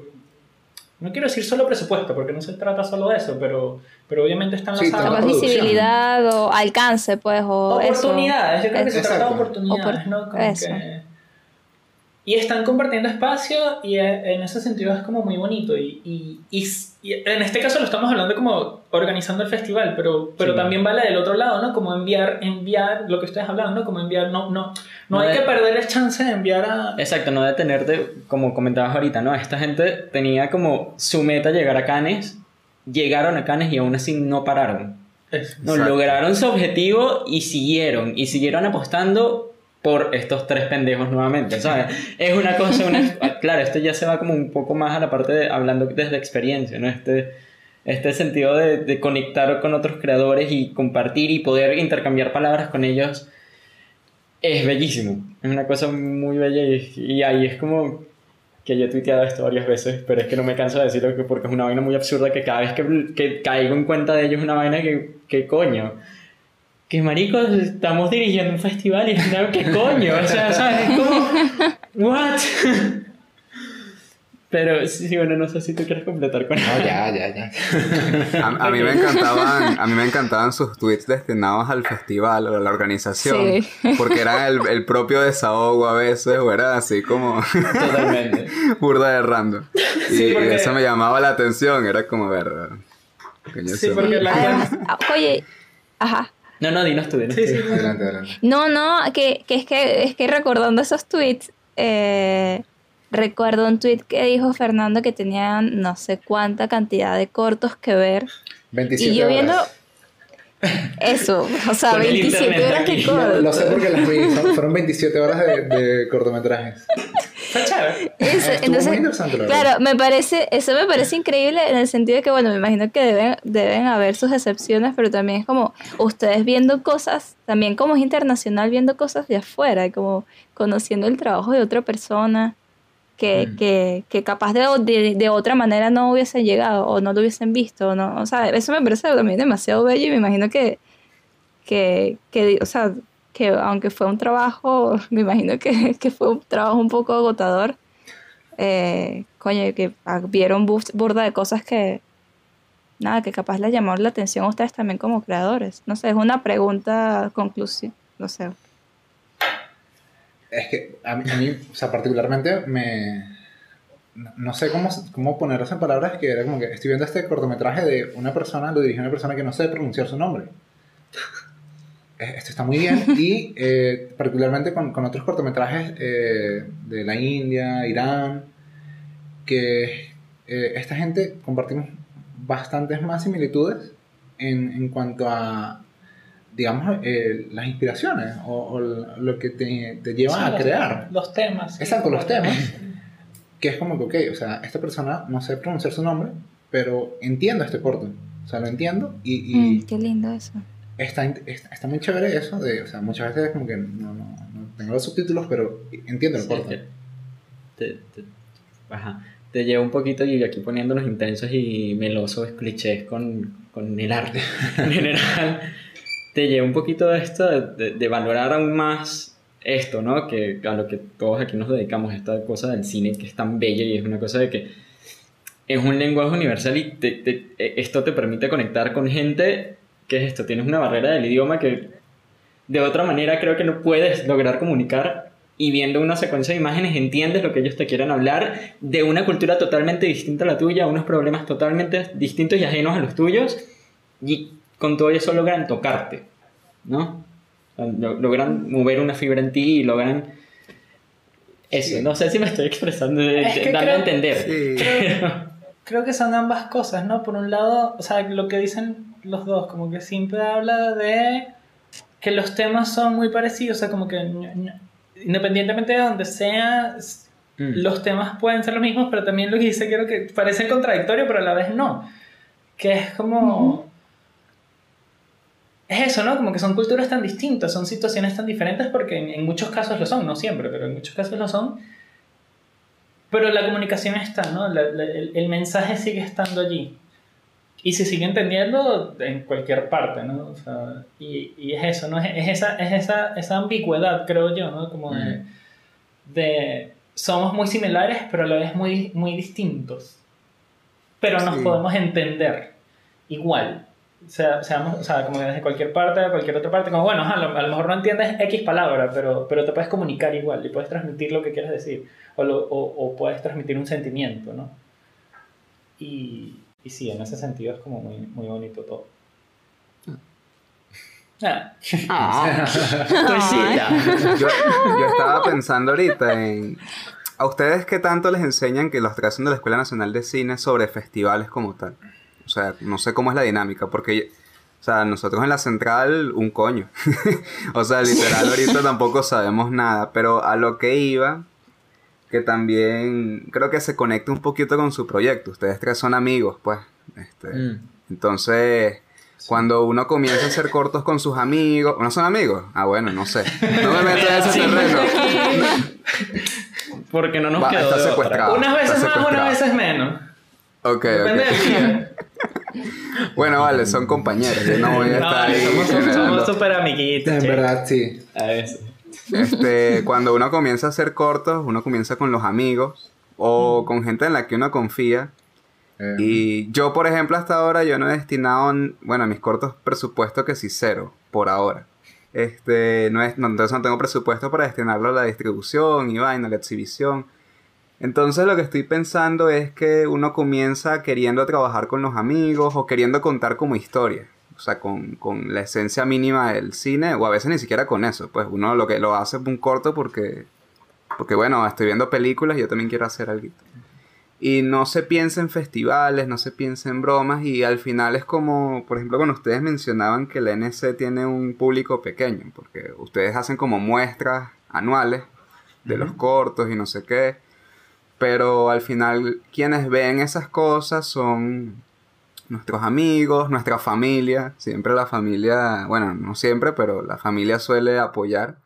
No quiero decir solo presupuesto, porque no se trata solo de eso, pero, pero obviamente están Sí, producción. visibilidad o alcance, pues, o eso. oportunidades, yo creo que se Eso. trata de Exacto. oportunidades, ¿no? Como Eso. que... y están compartiendo espacio y eh, en ese sentido es como muy bonito. Y, y, y, y en este caso lo estamos hablando como organizando el festival, pero, pero Sí. también vale del otro lado, ¿no? Como enviar, enviar lo que ustedes hablan, ¿no? Como enviar, no, no, no, No hay de- que perder el chance de enviar a... Exacto, no detenerte, como comentabas ahorita, ¿no? Esta gente tenía como su meta llegar a Cannes, llegaron a Cannes y aún así no pararon. No, lograron su objetivo y siguieron, y siguieron apostando por estos tres pendejos nuevamente, ¿sabes? Es una cosa, una, claro, esto ya se va como un poco más a la parte de hablando desde experiencia, ¿no? Este, este sentido de, de conectar con otros creadores y compartir y poder intercambiar palabras con ellos es bellísimo, es una cosa muy bella y, y ahí es como que yo he tuiteado esto varias veces, pero es que no me canso de decirlo que- porque es una vaina muy absurda que cada vez que, que caigo en cuenta de ello es una vaina que, que coño. Que marico, estamos dirigiendo un festival y es una, ¿qué coño? O sea, ¿sabes? Es como, ¿what? Pero sí, bueno, no sé si tú quieres completar con No, ya, ya, ya. A, a mí me encantaban, a mí me encantaban sus tweets destinados al festival o a la organización, Sí. porque era el, el propio desahogo a veces, o era así como Totalmente. burda de random. Y, Sí, porque- y eso me llamaba la atención, era como ver. Sí, eso- porque la Además, oye, ajá. No, no, dinos tú, dinos Sí, tú. sí. Adelante, adelante. No, no, que, que es que es que recordando esos tweets, eh, recuerdo un tweet que dijo Fernando que tenían no sé cuánta cantidad de cortos que ver. 27 Y yo viendo horas. eso, o sea, Con el 27 internet horas de aquí. cortos. Lo sé porque las vi. son- Fueron 27 horas de, de cortometrajes. Está chévere. Eso, Estuvo entonces, muy interesante, la verdad. claro, me parece, eso me parece increíble en el sentido de que, bueno, me imagino que deben, deben haber sus excepciones, pero también es como ustedes viendo cosas, también como es internacional viendo cosas de afuera, y como conociendo el trabajo de otra persona que, Mm. que, que capaz de, de, de otra manera no hubiesen llegado o no lo hubiesen visto, o no, o sea, eso me parece también demasiado bello y me imagino que, que, que o sea, que aunque fue un trabajo, me imagino que, que fue un trabajo un poco agotador, eh, coño, que vieron burda de cosas que, nada, que capaz les llamaron la atención a ustedes también como creadores. No sé, es una pregunta conclusiva, no sé. Es que a mí, a mí, o sea, particularmente me... No, sé cómo, cómo ponerlo en palabras, que era como que estoy viendo este cortometraje de una persona, lo dirige una persona que no sabe pronunciar su nombre. Eh, Esto está muy bien y eh, particularmente con, con otros cortometrajes eh, de la India, Irán, que eh, esta gente compartimos bastantes más similitudes en, en cuanto a, digamos, eh, las inspiraciones o, o lo que te, te lleva Sí, a los- crear. Los temas. Exacto, los temas. Que es como que, ok, o sea, esta persona no sé pronunciar su nombre, pero entiendo este corto. O sea, lo entiendo y, y Mm, qué lindo eso. Está, está, está muy chévere eso de, o sea, muchas veces como que no, no, no tengo los subtítulos, pero entiendo el Sí, corto. que te, te- ajá, te lleva un poquito y aquí poniéndonos intensos y melosos clichés con, con el arte en general, te lleva un poquito de esto de, de- de valorar aún más esto, ¿no? Que a lo que todos aquí nos dedicamos, esta cosa del cine que es tan bella y es una cosa de que es un lenguaje universal y te- te- esto te permite conectar con gente que es esto, tienes una barrera del idioma que de otra manera creo que no puedes lograr comunicar y viendo una secuencia de imágenes entiendes lo que ellos te quieren hablar de una cultura totalmente distinta a la tuya, unos problemas totalmente distintos y ajenos a los tuyos y con todo eso logran tocarte, ¿no? Logran mover una fibra en ti y logran eso, no sé si me estoy expresando, Es que dando a entender. Sí. Creo, creo que son ambas cosas, ¿no? Por un lado, o sea, lo que dicen los dos, como que siempre habla de que los temas son muy parecidos, o sea, como que independientemente de donde sea, Mm. los temas pueden ser los mismos, pero también lo que dice creo que parece contradictorio, pero a la vez no. Que es como... Es eso, ¿no? Como que son culturas tan distintas, son situaciones tan diferentes porque en, en muchos casos lo son, no siempre, pero en muchos casos lo son. Pero la comunicación está, ¿no? La- la- el, el mensaje sigue estando allí. Y se sigue entendiendo en cualquier parte, ¿no? O sea, y, y es eso, ¿no? Es, es esa, es esa, esa ambigüedad, creo yo, ¿no? Como de, de somos muy similares, pero a la vez muy, muy distintos. Pero nos Sí. podemos entender igual. sea, seamos, o sea, como desde cualquier parte a cualquier otra parte, como bueno, a lo, a lo mejor no entiendes X palabra, pero, pero te puedes comunicar igual y puedes transmitir lo que quieres decir, o, lo, o, o puedes transmitir un sentimiento, ¿no? Y, y sí, en ese sentido es como muy, muy bonito todo. Ah. Pues sí, ya. Yo, yo estaba pensando ahorita en... ¿A ustedes qué tanto les enseñan que los hacen de la Escuela Nacional de Cine sobre festivales como tal? O sea, no sé cómo es la dinámica, porque... O sea, nosotros en la central, un coño. o sea, literal, ahorita tampoco sabemos nada. Pero a lo que iba, que también creo que se conecta un poquito con su proyecto. Ustedes tres son amigos, pues. Este, Mm. Entonces, cuando uno comienza a hacer cortos con sus amigos, ¿no son amigos? Ah, bueno, no sé. No me meto en ese Sí. terreno. Porque no nos Va, quedó está de otra. secuestrado. Unas veces está más, unas veces menos. Ok, Depende ok. del día. Bueno, vale, son compañeros. Yo no voy a No, estar ahí somos somos súper amiguitos. En che. verdad, sí. A veces. Este, cuando uno comienza a hacer cortos, uno comienza con los amigos o con gente en la que uno confía. Eh, Y yo, por ejemplo, hasta ahora yo no he destinado, bueno, a mis cortos presupuesto que sí cero, por ahora. Este, no es, no, entonces no tengo presupuesto para destinarlo a la distribución y vaina, a la exhibición. Entonces lo que estoy pensando es que uno comienza queriendo trabajar con los amigos o queriendo contar como historia. O sea, con, con la esencia mínima del cine, o a veces ni siquiera con eso. Pues uno lo que lo hace es un corto porque, porque bueno, estoy viendo películas y yo también quiero hacer algo. Y no se piensa en festivales, no se piensa en bromas y al final es como, por ejemplo, cuando ustedes mencionaban que la NC tiene un público pequeño, porque ustedes hacen como muestras anuales de los cortos y no sé qué, pero al final quienes ven esas cosas son nuestros amigos, nuestra familia, siempre la familia, bueno, no siempre, pero la familia suele apoyar.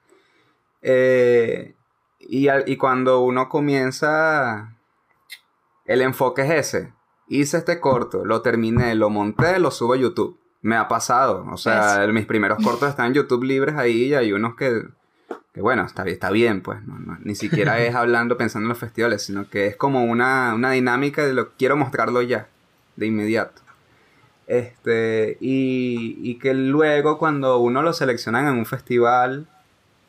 Eh, y, al- y cuando uno comienza, el enfoque es ese. Hice este corto, lo terminé, lo monté, lo subo a YouTube. Me ha pasado. O sea, mis primeros cortos están en YouTube libres ahí y hay unos que, que bueno, está, está bien, pues. no- no- ni siquiera es hablando pensando en los festivales, sino que es como una, una dinámica de lo quiero mostrarlo ya, de inmediato. Este, y, y que luego cuando uno lo seleccionan en un festival,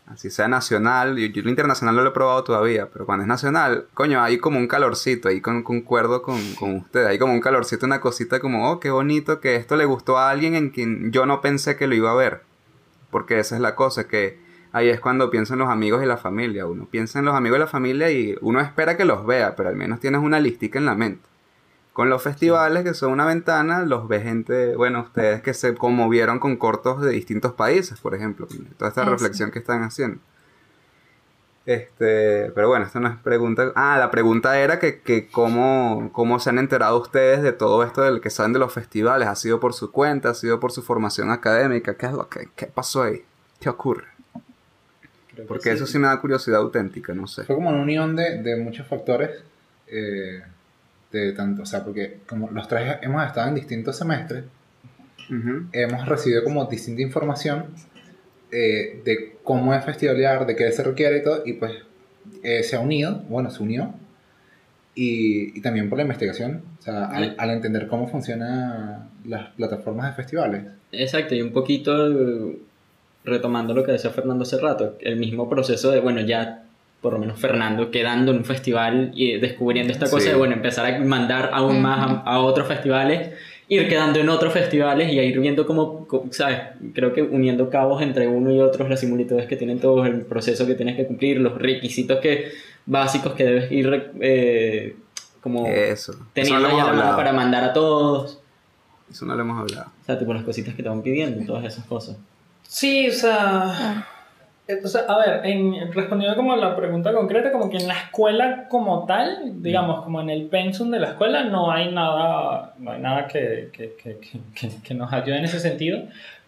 así sea nacional, yo, yo lo internacional no lo he probado todavía, pero cuando es nacional, coño, hay como un calorcito, ahí con, concuerdo con, con usted, hay como un calorcito, una cosita como, oh, qué bonito que esto le gustó a alguien en quien yo no pensé que lo iba a ver, porque esa es la cosa, que ahí es cuando pienso en los amigos y la familia, uno piensa en los amigos y la familia y uno espera que los vea, pero al menos tienes una listica en la mente. Con los festivales, que son una ventana, los ve gente, bueno, ustedes que se conmovieron con cortos de distintos países, por ejemplo, toda esta Eso. reflexión que están haciendo. Este, pero bueno, esta no es pregunta. Ah, la pregunta era que, que cómo, cómo se han enterado ustedes de todo esto del que saben de los festivales. ¿Ha sido por su cuenta? ¿Ha sido por su formación académica? ¿Qué es lo que qué pasó ahí? ¿Qué ocurre? Creo Porque eso sí me da curiosidad auténtica, no sé. Fue como una unión de, de muchos factores. eh, de tanto, o sea, porque como los tres hemos estado en distintos semestres, Ujú. hemos recibido como distinta información eh, de cómo es festivalear, de qué se requiere y todo, y pues eh, se ha unido, bueno, se unió, y, y también por la investigación, o sea, al, al entender cómo funcionan las plataformas de festivales. Exacto, y un poquito eh, retomando lo que decía Fernando hace rato, el mismo proceso de, bueno, ya por lo menos Fernando quedando en un festival y descubriendo esta cosa Sí. de, bueno, empezar a mandar aún más a, a otros festivales, ir quedando en otros festivales y a ir viendo cómo, ¿sabes? Creo que uniendo cabos entre uno y otros, las similitudes que tienen todos, el proceso que tienes que cumplir, los requisitos que, básicos que debes ir eh, como Eso. Eso no teniendo lo ya la para mandar a todos. Eso no lo hemos hablado. O sea, tipo las cositas que te van pidiendo, todas esas cosas. Sí, o sea. Sea, a ver, en, respondiendo como a la pregunta concreta, como que en la escuela como tal, digamos, como en el pensum de la escuela, no hay nada, no hay nada que, que, que, que- nos ayude en ese sentido.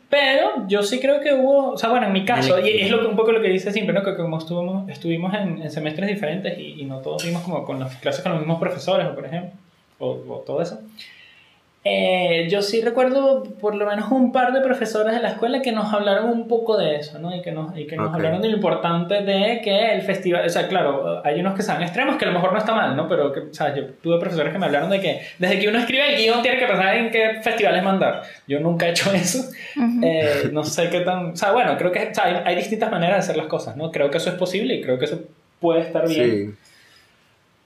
Pero yo sí creo que hubo, o sea, bueno, en mi caso, y es lo que, un poco lo que dice siempre, ¿no? Que como estuvimos, estuvimos en, en semestres diferentes y, y no todos vimos como con las clases con los mismos profesores, o por ejemplo, o, o todo eso. Eh, yo sí recuerdo por lo menos un par de profesores de la escuela que nos hablaron un poco de eso, ¿no? Y que nos, y que nos hablaron de lo importante de que el festival, o sea, claro, hay unos que sean extremos que a lo mejor no está mal, ¿no? Pero, que, o sea, yo tuve profesores que me hablaron de que desde que uno escribe el guion tiene que pensar en qué festivales mandar. Yo nunca he hecho eso. Eh, no sé qué tan... O sea, bueno, creo que o sea, hay, hay distintas maneras de hacer las cosas, ¿no? Creo que eso es posible y creo que eso puede estar bien. Sí.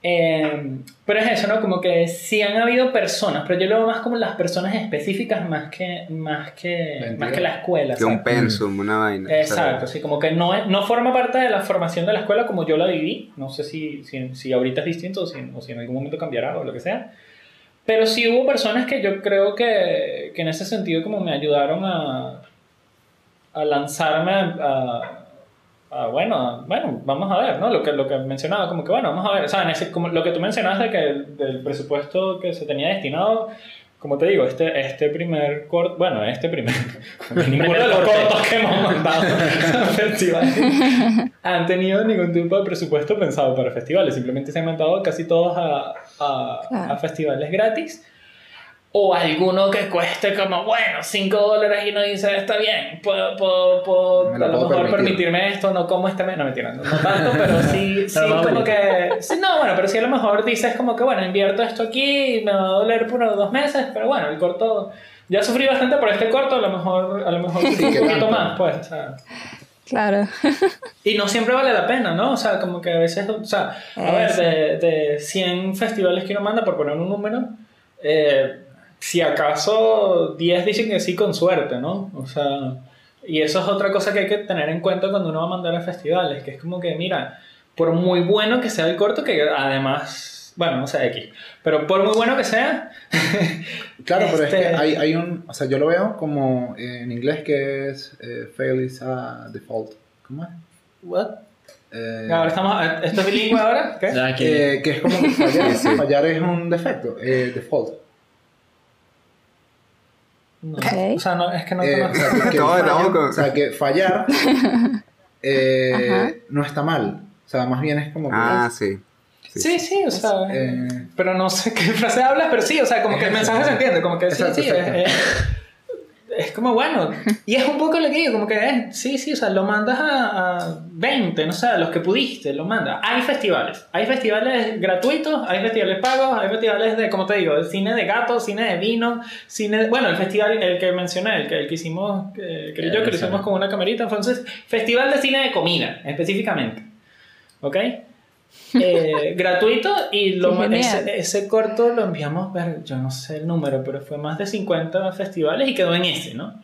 Eh, pero es eso, ¿no? Como que sí han habido personas, pero yo lo veo más como las personas específicas más que, más que, La más que la escuela. Que un ¿sabes? pensum, una vaina. Exacto, sí, como que no, es- no forma parte de la formación de la escuela como yo la viví. No sé si, si, si ahorita es distinto o si, o si en algún momento cambiará o lo que sea. Pero sí hubo personas que yo creo que, que en ese sentido como me ayudaron a, a lanzarme a, a, bueno, bueno, vamos a ver, ¿no? Lo que, lo que mencionaba, como que bueno, vamos a ver, o sea, en ese, como lo que tú mencionaste de que el- del presupuesto que se tenía destinado, como te digo, este, este primer corto, bueno, este primer, ninguno de los cortos que hemos mandado a festivales han tenido ningún tipo de presupuesto pensado para festivales, simplemente se han mandado casi todos a, a, Claro. a festivales gratis. O alguno que cueste como, bueno, 5 dólares y uno dice, está bien, puedo, puedo, puedo Me a lo puedo mejor permitir. permitirme esto, no como este mes, no mentira, no, no tanto, pero sí, sí como que, sí, no, bueno, pero sí a lo mejor dices como que, bueno, invierto esto aquí y me va a doler por unos dos meses, pero bueno, el corto, ya sufrí bastante por este corto, a lo mejor, a lo mejor Sí, un que poquito tanto. más, pues, o sea. Claro. Y no siempre vale la pena, ¿no? O sea, como que a veces, o sea, a ver, Eso. de, de 100 festivales que uno manda, por poner un número, eh, si acaso 10 dicen que sí con suerte, ¿no? O sea, y eso es otra cosa que hay que tener en cuenta cuando uno va a mandar a festivales, que es como que, mira, por muy bueno que sea el corto, que además, bueno, no sé, X, pero por muy bueno que sea, Claro, pero es Este- que hay, hay un. O sea, yo lo veo como eh, en inglés que es eh, fail is a default. ¿Cómo es? ¿what? Eh, Ahora estamos, ¿esto es bilingüe ahora? ¿Qué? Eh, que es como que fallar, fallar es un defecto, eh, default. No. O sea, no, es que no Eh, o, conozco. sea, que o sea, que fallar eh, no está mal. O sea, más bien es como que. Ah, sí. Sí, Sí, sí, o sea, Eh, pero no sé qué frase hablas, pero sí, o sea, como que el mensaje se entiende, como que sí, Exacto, sí, exacto. Es, como bueno, y es un poco lo que digo, como que es, sí, sí, o sea, lo mandas a, a 20, no sé, a los que pudiste, lo mandas. Hay festivales, hay festivales gratuitos, hay festivales pagos, hay festivales de, como te digo, cine de gato, cine de vino, cine de, bueno, el festival, el que mencioné, el que, el que hicimos, eh, creo yo que lo hicimos con una camerita, entonces, festival de cine de comida, específicamente, ¿ok? Eh, gratuito y lo, ese, ese corto lo enviamos, ver, yo no sé el número, pero fue más de 50 festivales y quedó en ese, ¿no?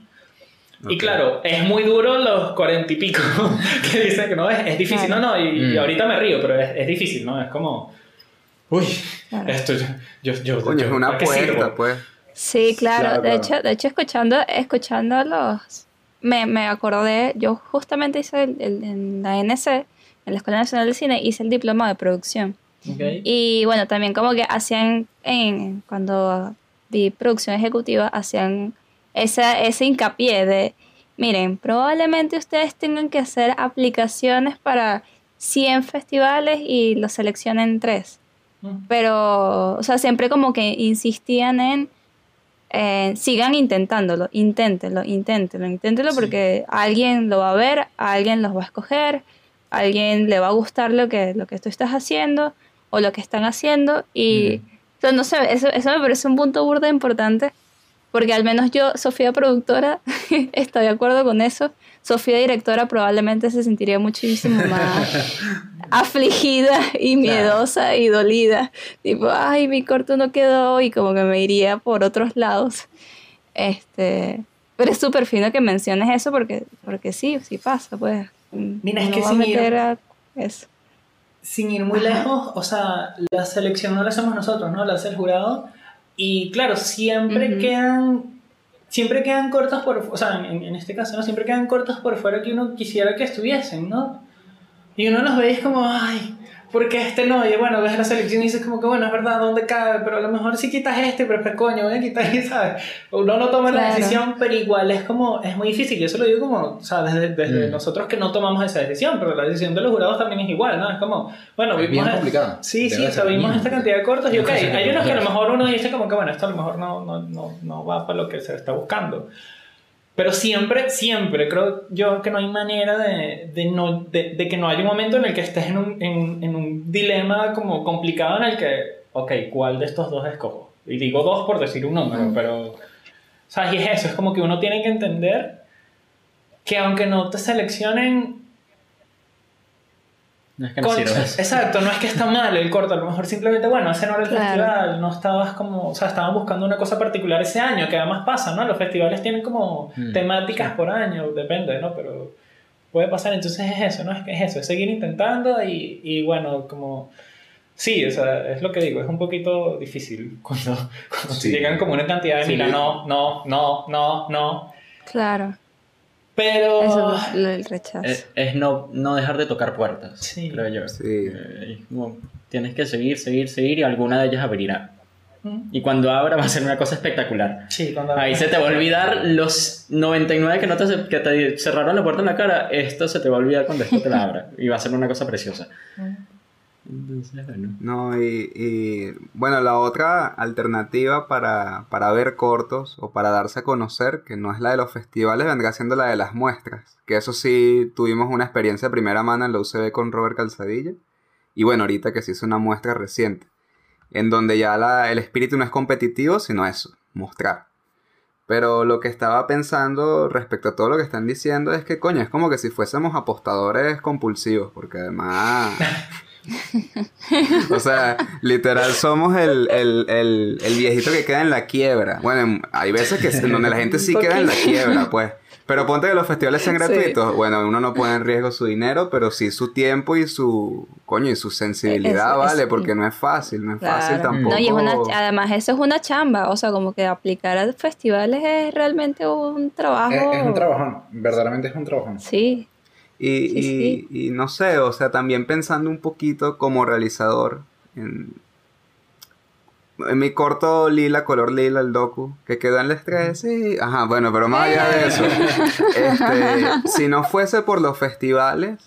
Y Ok. claro, es muy duro los 40 y pico que dicen que no, es, es difícil, Claro. no, no, y, y Mm. ahorita me río, pero es, es difícil, ¿no? Es como, uy, Claro. esto yo, yo, yo, Coño, yo, es una ¿para qué puerta, sirvo? pues. Sí, claro. Claro, de hecho, de hecho escuchando, escuchando los, me, me acordé, yo justamente hice el, el- en la NC, en la Escuela Nacional de Cine, hice el diploma de producción. Y bueno, también como que hacían, en, cuando vi producción ejecutiva, hacían esa, ese hincapié de, miren, probablemente ustedes tengan que hacer aplicaciones para 100 festivales y los seleccionen 3 Mm. pero, o sea, siempre como que insistían en eh, sigan intentándolo, inténtenlo, inténtenlo, inténtenlo Sí. porque alguien lo va a ver, alguien los va a escoger, alguien le va a gustar lo que, lo que tú estás haciendo o lo que están haciendo y, o sea, no sé, eso, eso me parece un punto burda importante porque al menos yo, Sofía productora, estoy de acuerdo con eso. Sofía directora probablemente se sentiría muchísimo más afligida y miedosa y dolida. Tipo, ay, mi corto no quedó y como que me iría por otros lados. Este, pero es súper fino que menciones eso porque, porque sí, sí pasa, pues. Mira, es que sin ir- a eso. sin ir muy lejos, o sea, la selección no la hacemos nosotros, ¿no? La hace el jurado. Y claro, siempre Ujú. quedan. Siempre quedan cortos por. O sea, en, en este caso, ¿no? Siempre quedan cortos por fuera que uno quisiera que estuviesen, ¿no? Y uno los ve y es como, ay, porque este no? Y bueno, ves la selección y dices como que, bueno, es verdad, ¿dónde cabe? Pero a lo mejor si quitas este, pero pues coño, voy a quitar, ¿sabes? Uno no toma la Claro. decisión, pero igual es como, es muy difícil. Yo eso lo digo como, o sea, desde, desde Mm. nosotros que no tomamos esa decisión, pero la decisión de los jurados también es igual, ¿no? Es como, bueno, Es vimos... bien complicada. Sí, sí, o sea, vimos bien esta cantidad de cortos y ok, hay unos que a lo mejor uno dice como que, bueno, esto a lo mejor no, no, no, no, no va para lo que se está buscando. Pero siempre, siempre creo yo que no hay manera de, de, no, de, de que no haya un momento en el que estés en un, en, en un dilema como complicado en el que, ok, ¿cuál de estos dos escojo? Y digo dos por decir un número, pero... ¿Sabes? Y es eso, es como que uno tiene que entender que aunque no te seleccionen No es que no. Exacto, no es que está mal el corto, a lo mejor simplemente, bueno, ese no era el Claro. festival, no estabas como, o sea, estaban buscando una cosa particular ese año, que además pasa, ¿no? Los festivales tienen como Mm, temáticas por año, depende, ¿no? Pero puede pasar, entonces es eso, ¿no? Es que es eso, es seguir intentando y, y bueno, como... Sí, o sea, es lo que digo, es un poquito difícil cuando, cuando Sí. te llegan como una cantidad de, Sí. mira, no, no, no, no, no, Claro. Pero... Eso es lo del rechazo. Es, es no, no dejar de tocar puertas, Sí. creo yo. Sí. Eh, como, tienes que seguir, seguir, seguir y alguna de ellas abrirá. Mm, Y cuando abra va a ser una cosa espectacular. Sí, cuando... Ahí se te va a olvidar los 99 que, no te, que te cerraron la puerta en la cara. Esto se te va a olvidar cuando esto te la abra. Y va a ser una cosa preciosa. Entonces. No, y, y, bueno, la otra alternativa para, para ver cortos o para darse a conocer, que no es la de los festivales, vendrá siendo la de las muestras. Que eso sí, tuvimos una experiencia de primera mano en la UCB con Robert Calzadilla. Y bueno, ahorita que se hizo una muestra reciente, en donde ya la- el espíritu no es competitivo, sino eso, mostrar. Pero lo que estaba pensando respecto a todo lo que están diciendo es que, coño, es como que si fuésemos apostadores compulsivos, porque además... O sea, literal somos el, el, el, el viejito que queda en la quiebra. Bueno, hay veces que en donde la gente sí queda en la quiebra, pues. Pero ponte que los festivales sean Sí. gratuitos. Bueno, uno no pone en riesgo su dinero, pero sí su tiempo y su, coño, y su sensibilidad, Eso, ¿vale? eso. Porque no es fácil, no es fácil tampoco. No, y es una, además eso es una chamba, o sea, como que aplicar a festivales es realmente un trabajo. Es, es un trabajón, verdaderamente es un trabajón. Sí, Y, Sí, y, sí. y no sé, o sea, también pensando un poquito como realizador en, en mi corto lila, color lila, el docu, que quedó en la estrella, sí, ajá, bueno, pero más allá de eso, este, si no fuese por los festivales,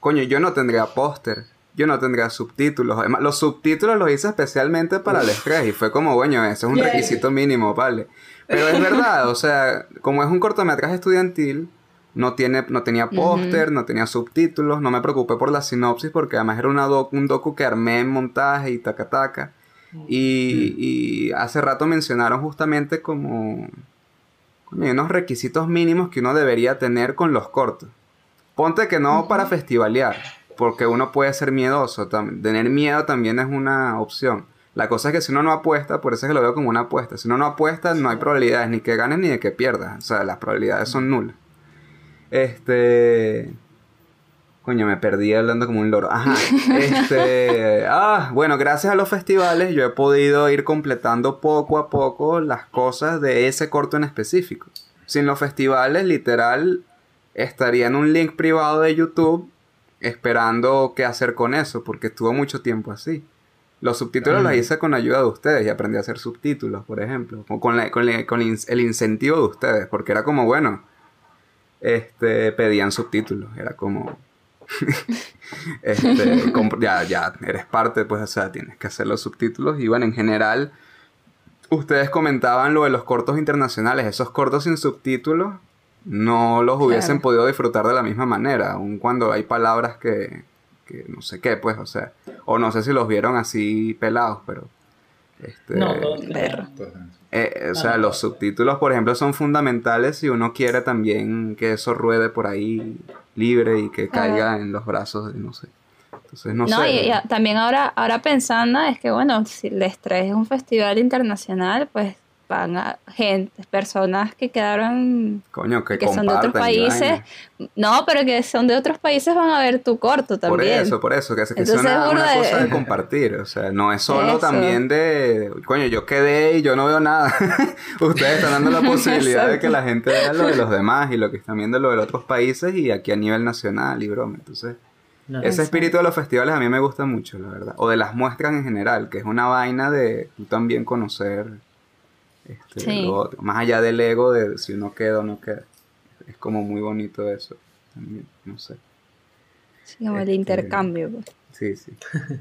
coño, yo no tendría póster, yo no tendría subtítulos, además, los subtítulos los hice especialmente para el estrés y fue como, bueno, ese es un requisito mínimo, vale, pero es verdad, o sea, como es un cortometraje estudiantil, no, tiene, no tenía póster, no tenía subtítulos, no me preocupé por la sinopsis porque además era una doc- un docu que armé en montaje y taca taca. Y, y hace rato mencionaron justamente como unos requisitos mínimos que uno debería tener con los cortos. Ponte que no para festivalear, porque uno puede ser miedoso. Tener miedo también es una opción. La cosa es que si uno no apuesta, por eso es que lo veo como una apuesta. Si uno no apuesta, no hay probabilidades ni que ganes ni de que pierdas. O sea, las probabilidades son nulas. Este. Coño, me perdí hablando como un loro. Ajá. Este. Ah, bueno, gracias a los festivales yo he podido ir completando poco a poco las cosas de ese corto en específico. Sin los festivales, literal, estaría en un link privado de YouTube esperando qué hacer con eso, porque estuvo mucho tiempo así. Los subtítulos los hice con ayuda de ustedes y aprendí a hacer subtítulos, por ejemplo, o con, la- con la- el incentivo de ustedes, porque era como, bueno, este, pedían subtítulos, era como, este, ya, ya, eres parte, pues, o sea, tienes que hacer los subtítulos, y bueno, en general, ustedes comentaban lo de los cortos internacionales, esos cortos sin subtítulos, no los hubiesen Claro. podido disfrutar de la misma manera, aun cuando hay palabras que, que no sé qué, pues, o sea, o no sé si los vieron así pelados, pero... Este, No, todos Perro. Entonces, eh, o sea, los subtítulos, por ejemplo, son fundamentales si uno quiere también que eso ruede por ahí libre y que caiga en los brazos de, no sé. Entonces, no, No, sé. y, y también ahora, ahora pensando es que, bueno, si el estrés es un festival internacional, pues van a gente, personas que quedaron, Coño, que, que son de otros países, vaina. no, pero que son de otros países van a ver tu corto Por también. eso, por eso, que, es- que es Entonces, una, burda una de- cosa de compartir. O sea, no es solo Eso. también de, coño, yo quedé y yo no veo nada. Ustedes están dando la posibilidad de que la gente vea lo de los demás y lo que están viendo lo de los otros países y aquí a nivel nacional y broma. Entonces, No. Ese espíritu de los festivales a mí me gusta mucho, la verdad. O de las muestras en general, que es una vaina de tú también conocer este, Sí. lo otro. Más allá del ego de si uno queda o no queda. Es como muy bonito eso. También, no sé. Sí, como el Este- intercambio. pues. Sí, sí.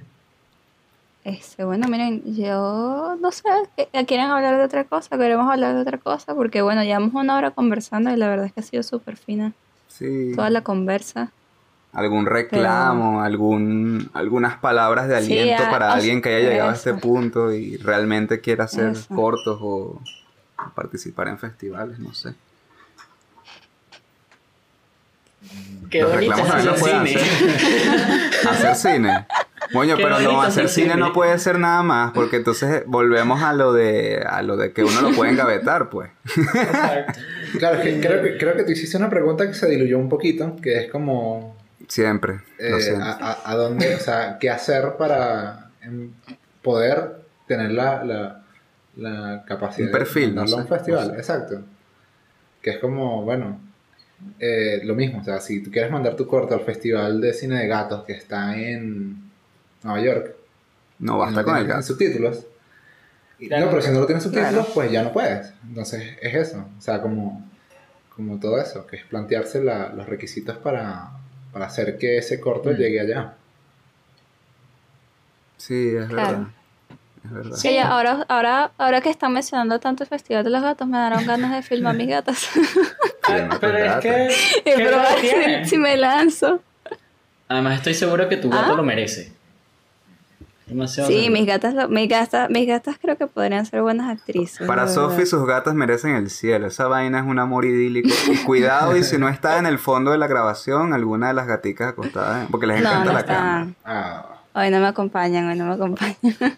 Este, bueno, miren, yo no sé, ¿qué- ¿quieren hablar de otra cosa? ¿Queremos hablar de otra cosa? Porque bueno, llevamos una hora conversando y la verdad es que ha sido súper fina Sí. toda la conversa. Algún reclamo, algún, algunas palabras de aliento para alguien que haya llegado a este punto y realmente quiera hacer Eso. cortos o participar en festivales, no sé. Qué Los bonito reclamos es también lo hacer pueden cine. Hacer cine. Coño, Qué pero no, hacer hacer cine cine. no puede ser nada más, porque entonces volvemos a lo de a lo de que uno lo puede engavetar, pues. Exacto. Claro, es que creo, que creo que tú hiciste una pregunta que se diluyó un poquito, que es como Siempre. Lo eh, siento. a, a- dónde, o sea, qué hacer para em, poder tener la, la, la capacidad Un perfil, de no a un sé, festival. no sé. Exacto. Que es como, bueno, eh, lo mismo, o sea, si tú quieres mandar tu corto al Festival de Cine de Gatos que está en Nueva York, No basta no con el gato. subtítulos. Claro. No, pero si no lo tienes subtítulos, Claro. pues ya no puedes. Entonces es eso. O sea, como, como todo eso, que es plantearse la- los requisitos para, para hacer que ese corto Mm. llegue allá. Sí, es verdad. Claro. Es verdad. Sí, ya, ahora, ahora, ahora que están mencionando tanto el Festival de los Gatos, me darán ganas de filmar mis gatas. Tus Pero es que. y ¿qué probar si me lanzo. Además, estoy seguro que tu gato Ah. lo merece. Demasiado. Sí, mis gatas, lo- mis gatas, mis gatas creo que podrían ser buenas actrices. Para Sophie verdad. sus gatas merecen el cielo. Esa vaina es un amor idílico. Y cuidado, y si no está en el fondo de la grabación, alguna de las gaticas acostadas, porque les No, encanta no la están. cama. Ah, Hoy no me acompañan, hoy no me acompañan.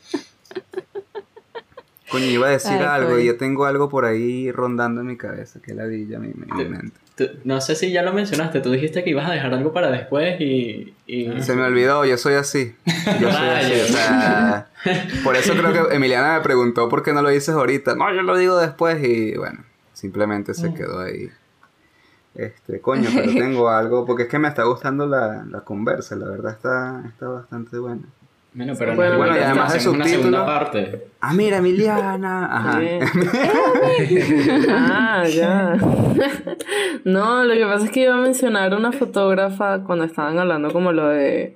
Coño, iba a decir Ay, algo coño. y yo tengo algo por ahí rondando en mi cabeza, que ladilla mi, mi, mente. Tú- no sé si ya lo mencionaste. Tú dijiste que ibas a dejar algo para después y. y- Se me olvidó, yo soy así. Yo soy así, o sea, por eso creo que Emiliana me preguntó por qué no lo dices ahorita. No, yo lo digo después y bueno, simplemente se quedó ahí. Este, coño, pero tengo algo, porque es que me está gustando la, la conversa, la verdad está, está bastante buena. Bueno, pero Bueno, no bueno, y además de hacemos una segunda subtítulos- parte. Ah, mira, Emiliana. Ajá. Ah, ya. No, lo que pasa es que iba a mencionar una fotógrafa cuando estaban hablando como lo de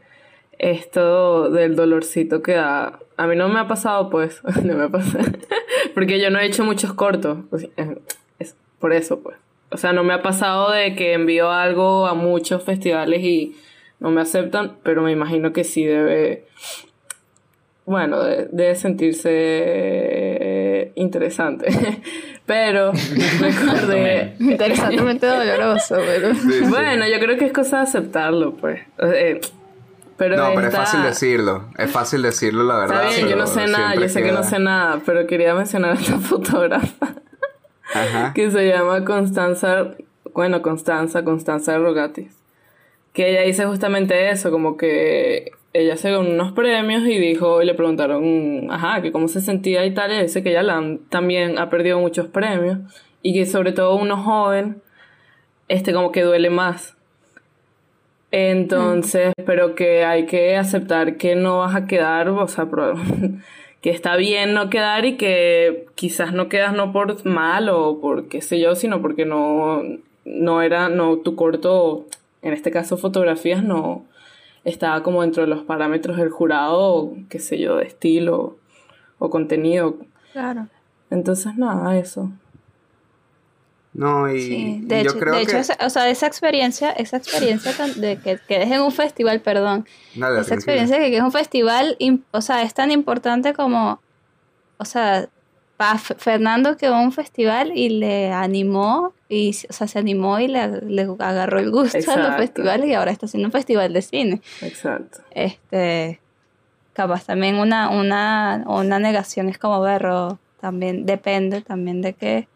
esto del dolorcito que da. A mí no me ha pasado, pues. No me ha pasado. Porque yo no he hecho muchos cortos. Es por eso, pues. O sea, no me ha pasado de que envío algo a muchos festivales y no me aceptan, pero me imagino que sí debe bueno, de- debe sentirse eh, interesante. Pero recordé. Interesantemente doloroso, pero. Sí, sí. Bueno, yo creo que es cosa de aceptarlo, pues. Eh, pero No, pero es fácil decirlo. Es fácil decirlo, la verdad. Está bien, yo no sé nada, yo sé que no sé nada, pero quería mencionar a esta fotógrafa Ajá. que se llama Constanza, bueno, Constanza, Constanza Rogatis. Que ella dice justamente eso, como que ella se ganó unos premios y dijo, y le preguntaron, ajá, que cómo se sentía y tal, y dice que ella la también ha perdido muchos premios y que sobre todo uno joven, este como que duele más. Entonces, pero que hay que aceptar que no vas a quedar, o sea, que está bien no quedar y que quizás no quedas no por mal o por qué sé yo, sino porque no, no era, no, tu corto, en este caso fotografías, no estaba como dentro de los parámetros del jurado, qué sé yo, de estilo o contenido. Claro. Entonces, nada, eso. No, y, Sí, y de yo hecho, creo de hecho que... esa, o sea, esa experiencia, esa experiencia tan- de que quedes en un festival, perdón, Dale, esa experiencia de que es un festival, o sea, es tan importante como, o sea, Fernando quedó en un festival y le animó, y, o sea, se animó y le, le agarró el gusto a los festivales y ahora está haciendo un festival de cine. Exacto. Este, capaz también una, una, una negación es como berro, también depende también de que,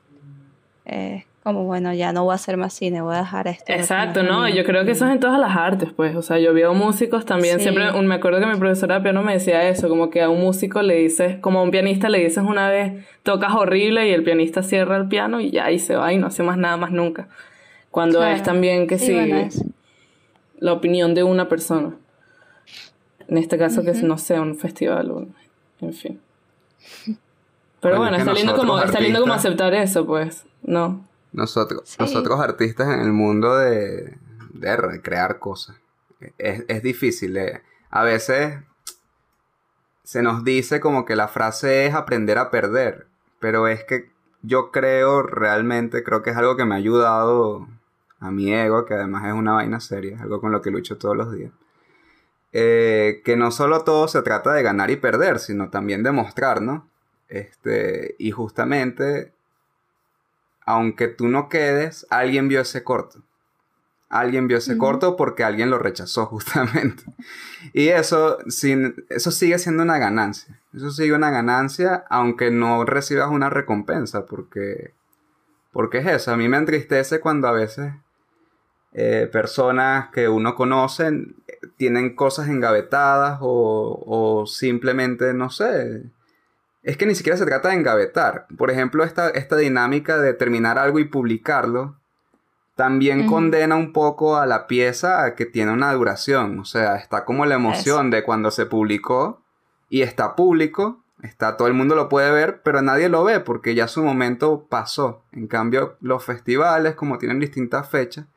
eh, como bueno, ya no voy a hacer más cine, voy a dejar esto. Exacto, no. Yo creo que eso es en todas las artes, pues. O sea, yo veo músicos también. Sí. Siempre un- me acuerdo que mi profesora de piano me decía eso, como que a un músico le dices, como a un pianista le dices una vez, tocas horrible y el pianista cierra el piano y ya y se va y no hace más nada más nunca. Cuando Claro. es también que sí, Sí, bueno, es- la opinión de una persona. En este caso que no sea un festival, o- en fin. Pero Bueno, está lindo, como, nosotros, está lindo como artistas- aceptar eso, pues, ¿no? Nosotros, Sí. nosotros artistas en el mundo de, de recrear cosas. Es, es difícil. eh. A veces se nos dice como que la frase es aprender a perder. Pero es que yo creo realmente, creo que es algo que me ha ayudado a mi ego, que además es una vaina seria, es algo con lo que lucho todos los días. Eh, que no solo todo se trata de ganar y perder, sino también de mostrar, ¿no? Este, y justamente aunque tú no quedes, alguien vio ese corto. Alguien vio ese corto porque alguien lo rechazó justamente. Y eso, sin, eso sigue siendo una ganancia. Eso sigue una ganancia aunque no recibas una recompensa porque, porque es eso. A mí me entristece cuando a veces eh, personas que uno conoce eh, tienen cosas engavetadas o, o simplemente, no sé, es que ni siquiera se trata de engavetar. Por ejemplo, esta, esta dinámica de terminar algo y publicarlo también condena un poco a la pieza a que tiene una duración. O sea, está como la emoción de cuando se publicó y está público, está todo el mundo lo puede ver, pero nadie lo ve porque ya su momento pasó. En cambio, los festivales, como tienen distintas fechas,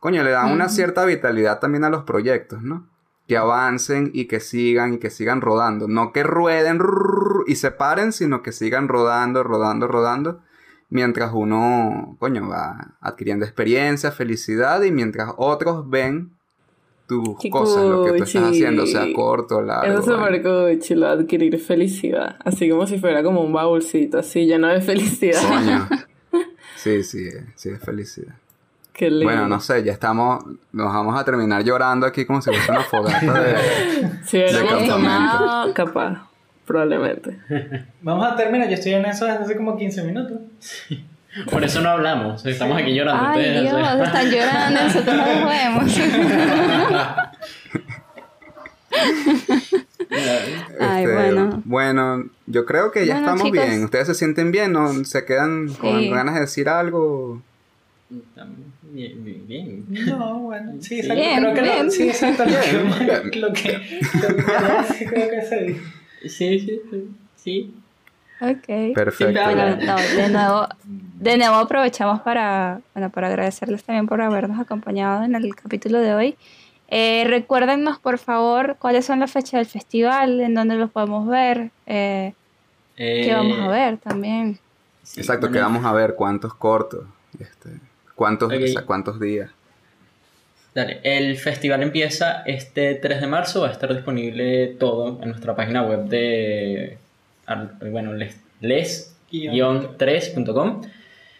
coño, le dan una cierta vitalidad también a los proyectos, ¿no? Que avancen y que sigan y que sigan rodando. No que rueden y se paren, sino que sigan rodando, rodando, rodando. Mientras uno, coño, va adquiriendo experiencia, felicidad y mientras otros ven tus Qué cosas, lo que tú estás haciendo, sea corto, largo. Eso es súper vaina. cool, adquirir felicidad. Así como si fuera como un baúlcito, así lleno de felicidad. Coño. Sí, sí, sí, es felicidad. Qué lindo. Bueno, no sé, ya estamos, nos vamos a terminar llorando aquí como si fuese una fogata de... Si hubiéramos campamento. tomado, capaz, probablemente. Vamos a terminar, yo estoy en eso desde hace como 15 minutos. Por eso no hablamos, estamos aquí llorando. Ay, ustedes, Dios, están llorando, nosotros no los vemos. Ay, Este, bueno. Bueno, yo creo que ya Bueno, estamos chicos. bien. ¿Ustedes se sienten bien? ¿No? ¿Se quedan con Sí. ganas de decir algo? Bien, bien, bien. No, bueno, sí, exacto, Bien, creo que bien. lo, sí, exacto, lo Bien, que, bien. lo que, que creo que se dijo. Sí, sí, sí. sí. Ok. Perfecto. Bueno, no, de nuevo, de nuevo aprovechamos para, bueno, para agradecerles también por habernos acompañado en el capítulo de hoy. Eh, recuérdennos, por favor, cuáles son las fechas del festival, en dónde los podemos ver, eh, qué vamos a ver también. Sí, Exacto, que bueno, vamos a ver cuántos cortos, este, cuántos, Ok. o sea, cuántos días. Dale, el festival empieza este 3 de marzo, va a estar disponible todo en nuestra página web de, bueno, les, les-3.com.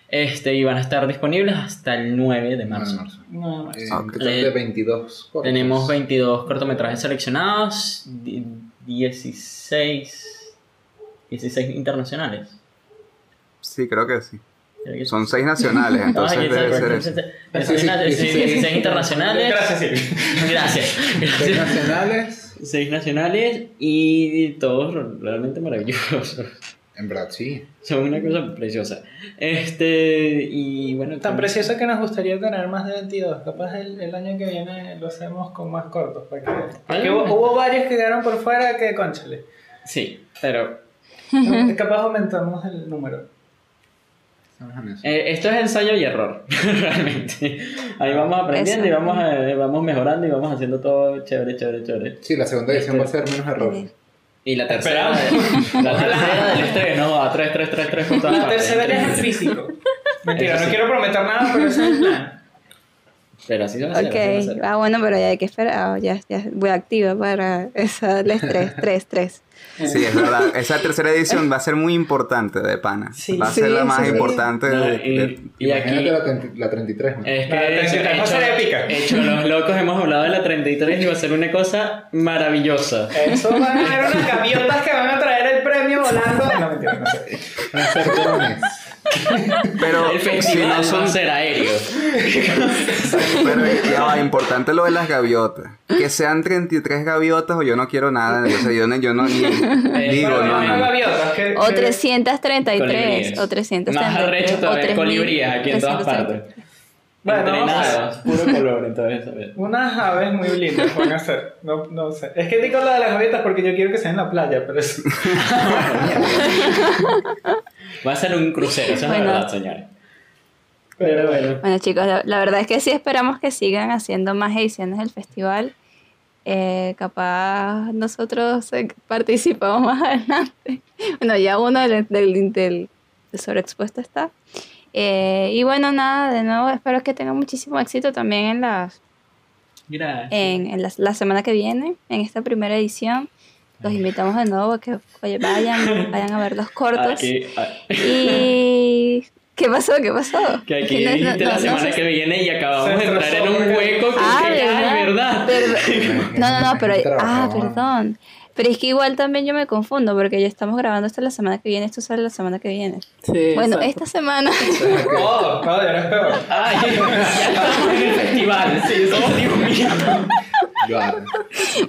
Este, y van a estar disponibles hasta el 9 de marzo. No, más. Eh, Ah, un ok. total de 22 cortos. Tenemos 22 cortometrajes seleccionados, di- 16, 16 internacionales. Sí, creo que sí. Son seis nacionales, entonces Ay, debe ser eso. 16, 16 internacionales. Gracias. Gracias. Seis nacionales. Seis nacionales y todos realmente maravillosos. En verdad, sí. Son una cosa preciosa. Este, y bueno. Tan precioso que nos gustaría tener más de 22. Capaz el, el año que viene lo hacemos con más cortos. Porque, porque hubo, hubo varios que quedaron por fuera que, conchale. Sí, pero Capaz aumentamos el número. Estamos en eso. eh, esto es ensayo y error, realmente. Ahí vamos aprendiendo y vamos, eh, vamos mejorando y vamos haciendo todo chévere, chévere, chévere. Sí, la segunda edición va a ser menos error. Y la tercera, la tercera del estreno a 3, 3, 3, 3 por todas La tercera ya es en físico. Mentira, no quiero prometer nada, pero ese es el plan. Pero así se va a hacer. así se va a Ok, hacer. ah, bueno, pero ya hay que esperar. ah, ya, ya voy activa para esa les 3, 3, 3. Sí, es verdad. Esa tercera edición va a ser muy importante de pana. Sí. va a ser Sí, la más sí, importante No, de, y, de- y aquí. Imagínate la, 30 la 33, ¿no? Es La que 33 va a ser épica. hecho los locos hemos hablado de la 33 y va a ser una cosa maravillosa. Eso van a ser unas gaviotas que van a traer el premio volando. No, mentira, no sé. Van a ser drones. Pero El si no son a ser aéreo. Pero ya va, importante lo de las gaviotas. Que sean 33 gaviotas o yo no quiero nada. O sea, yo no, yo no ni digo, Bueno, no, no. O que- 333, Colibríes. o 333. Más arrecho o todavía, 3000, colibríes aquí en todas 333. partes. Bueno, entrenados, puro color, entonces, ¿sabes? Unas aves muy lindas van a ser. No, no sé. Es que digo la de las gaviotas porque yo quiero que sean en la playa, pero es. Va a ser un crucero, eso es Bueno. la verdad, señores. Pero bueno. Bueno chicos, la, la verdad es que sí esperamos que sigan haciendo más ediciones del festival. Eh, capaz nosotros eh, participamos más adelante. Bueno, ya uno del, del, del- del sobreexpuesto está. Eh, y bueno, nada, de nuevo espero que tengan muchísimo éxito también en, las, Gracias. en, en las- la semana que viene, en esta primera edición. Los invitamos de nuevo a que oye, vayan, vayan a ver los cortos. Aquí, Y... ¿Qué pasó? ¿Qué pasó? que aquí Que no- dijiste no- la no- semana no que viene y acabamos de entrar en un hueco que Ah, que- ¿verdad? ¿verdad? Perdón. No, no, no, pero... Ah, perdón. Pero es que igual también yo me confundo porque ya estamos grabando esto la semana que viene, esto sale la semana que viene. Sí, Bueno, exacto. esta semana... Oh, no, ya eres peor. Ay, ya estamos en el festival. Sí, oh, Dios mío.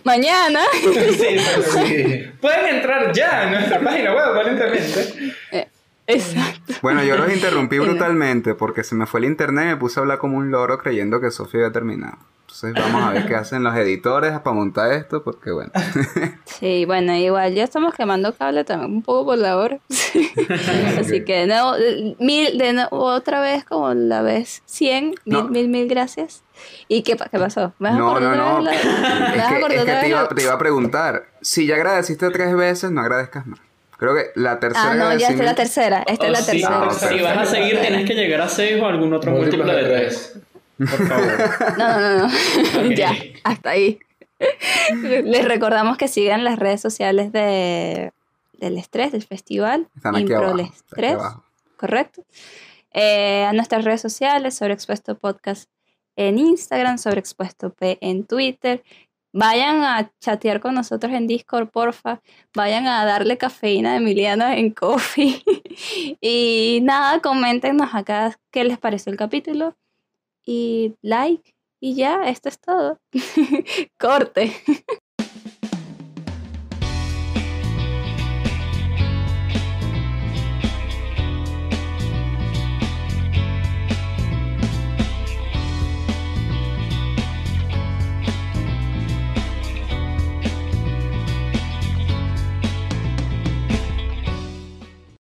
Mañana. Sí, Sí. Pueden entrar ya en nuestra página web, aparentemente. Exacto. Bueno, yo los interrumpí brutalmente porque se me fue el internet y me puse a hablar como un loro creyendo que Sofía había terminado. Entonces vamos a ver qué hacen los editores para montar esto porque bueno. Sí, bueno, igual ya estamos quemando cable también un poco por la hora. Así que de nuevo, eh, mil, de nuevo, otra vez como la vez 100, mil, No. mil, mil gracias. ¿Y qué, pa- qué pasó? ¿Me vas a No, no, no. Es que, es iba, te iba a preguntar, si ya agradeciste tres veces, no agradezcas más. Creo que la tercera Ah, no, ya esta es la tercera. Esta es la Oh, sí, tercera. Si vas a seguir, tienes que llegar a 6 o algún otro múltiplo de 3. Por favor. No, no, no. ya, hasta ahí. Les recordamos que sigan las redes sociales de, del estrés, del festival. Están aquí abajo. Improles está aquí 3, abajo. correcto. Eh, a nuestras redes sociales, sobre Expuesto Podcast en Instagram, sobre Expuesto P en Twitter. Vayan a chatear con nosotros en Discord, porfa. Vayan a darle cafeína a Emiliano en Coffee. y nada, coméntenos acá qué les pareció el capítulo. Y like. Y ya, esto es todo. Corte.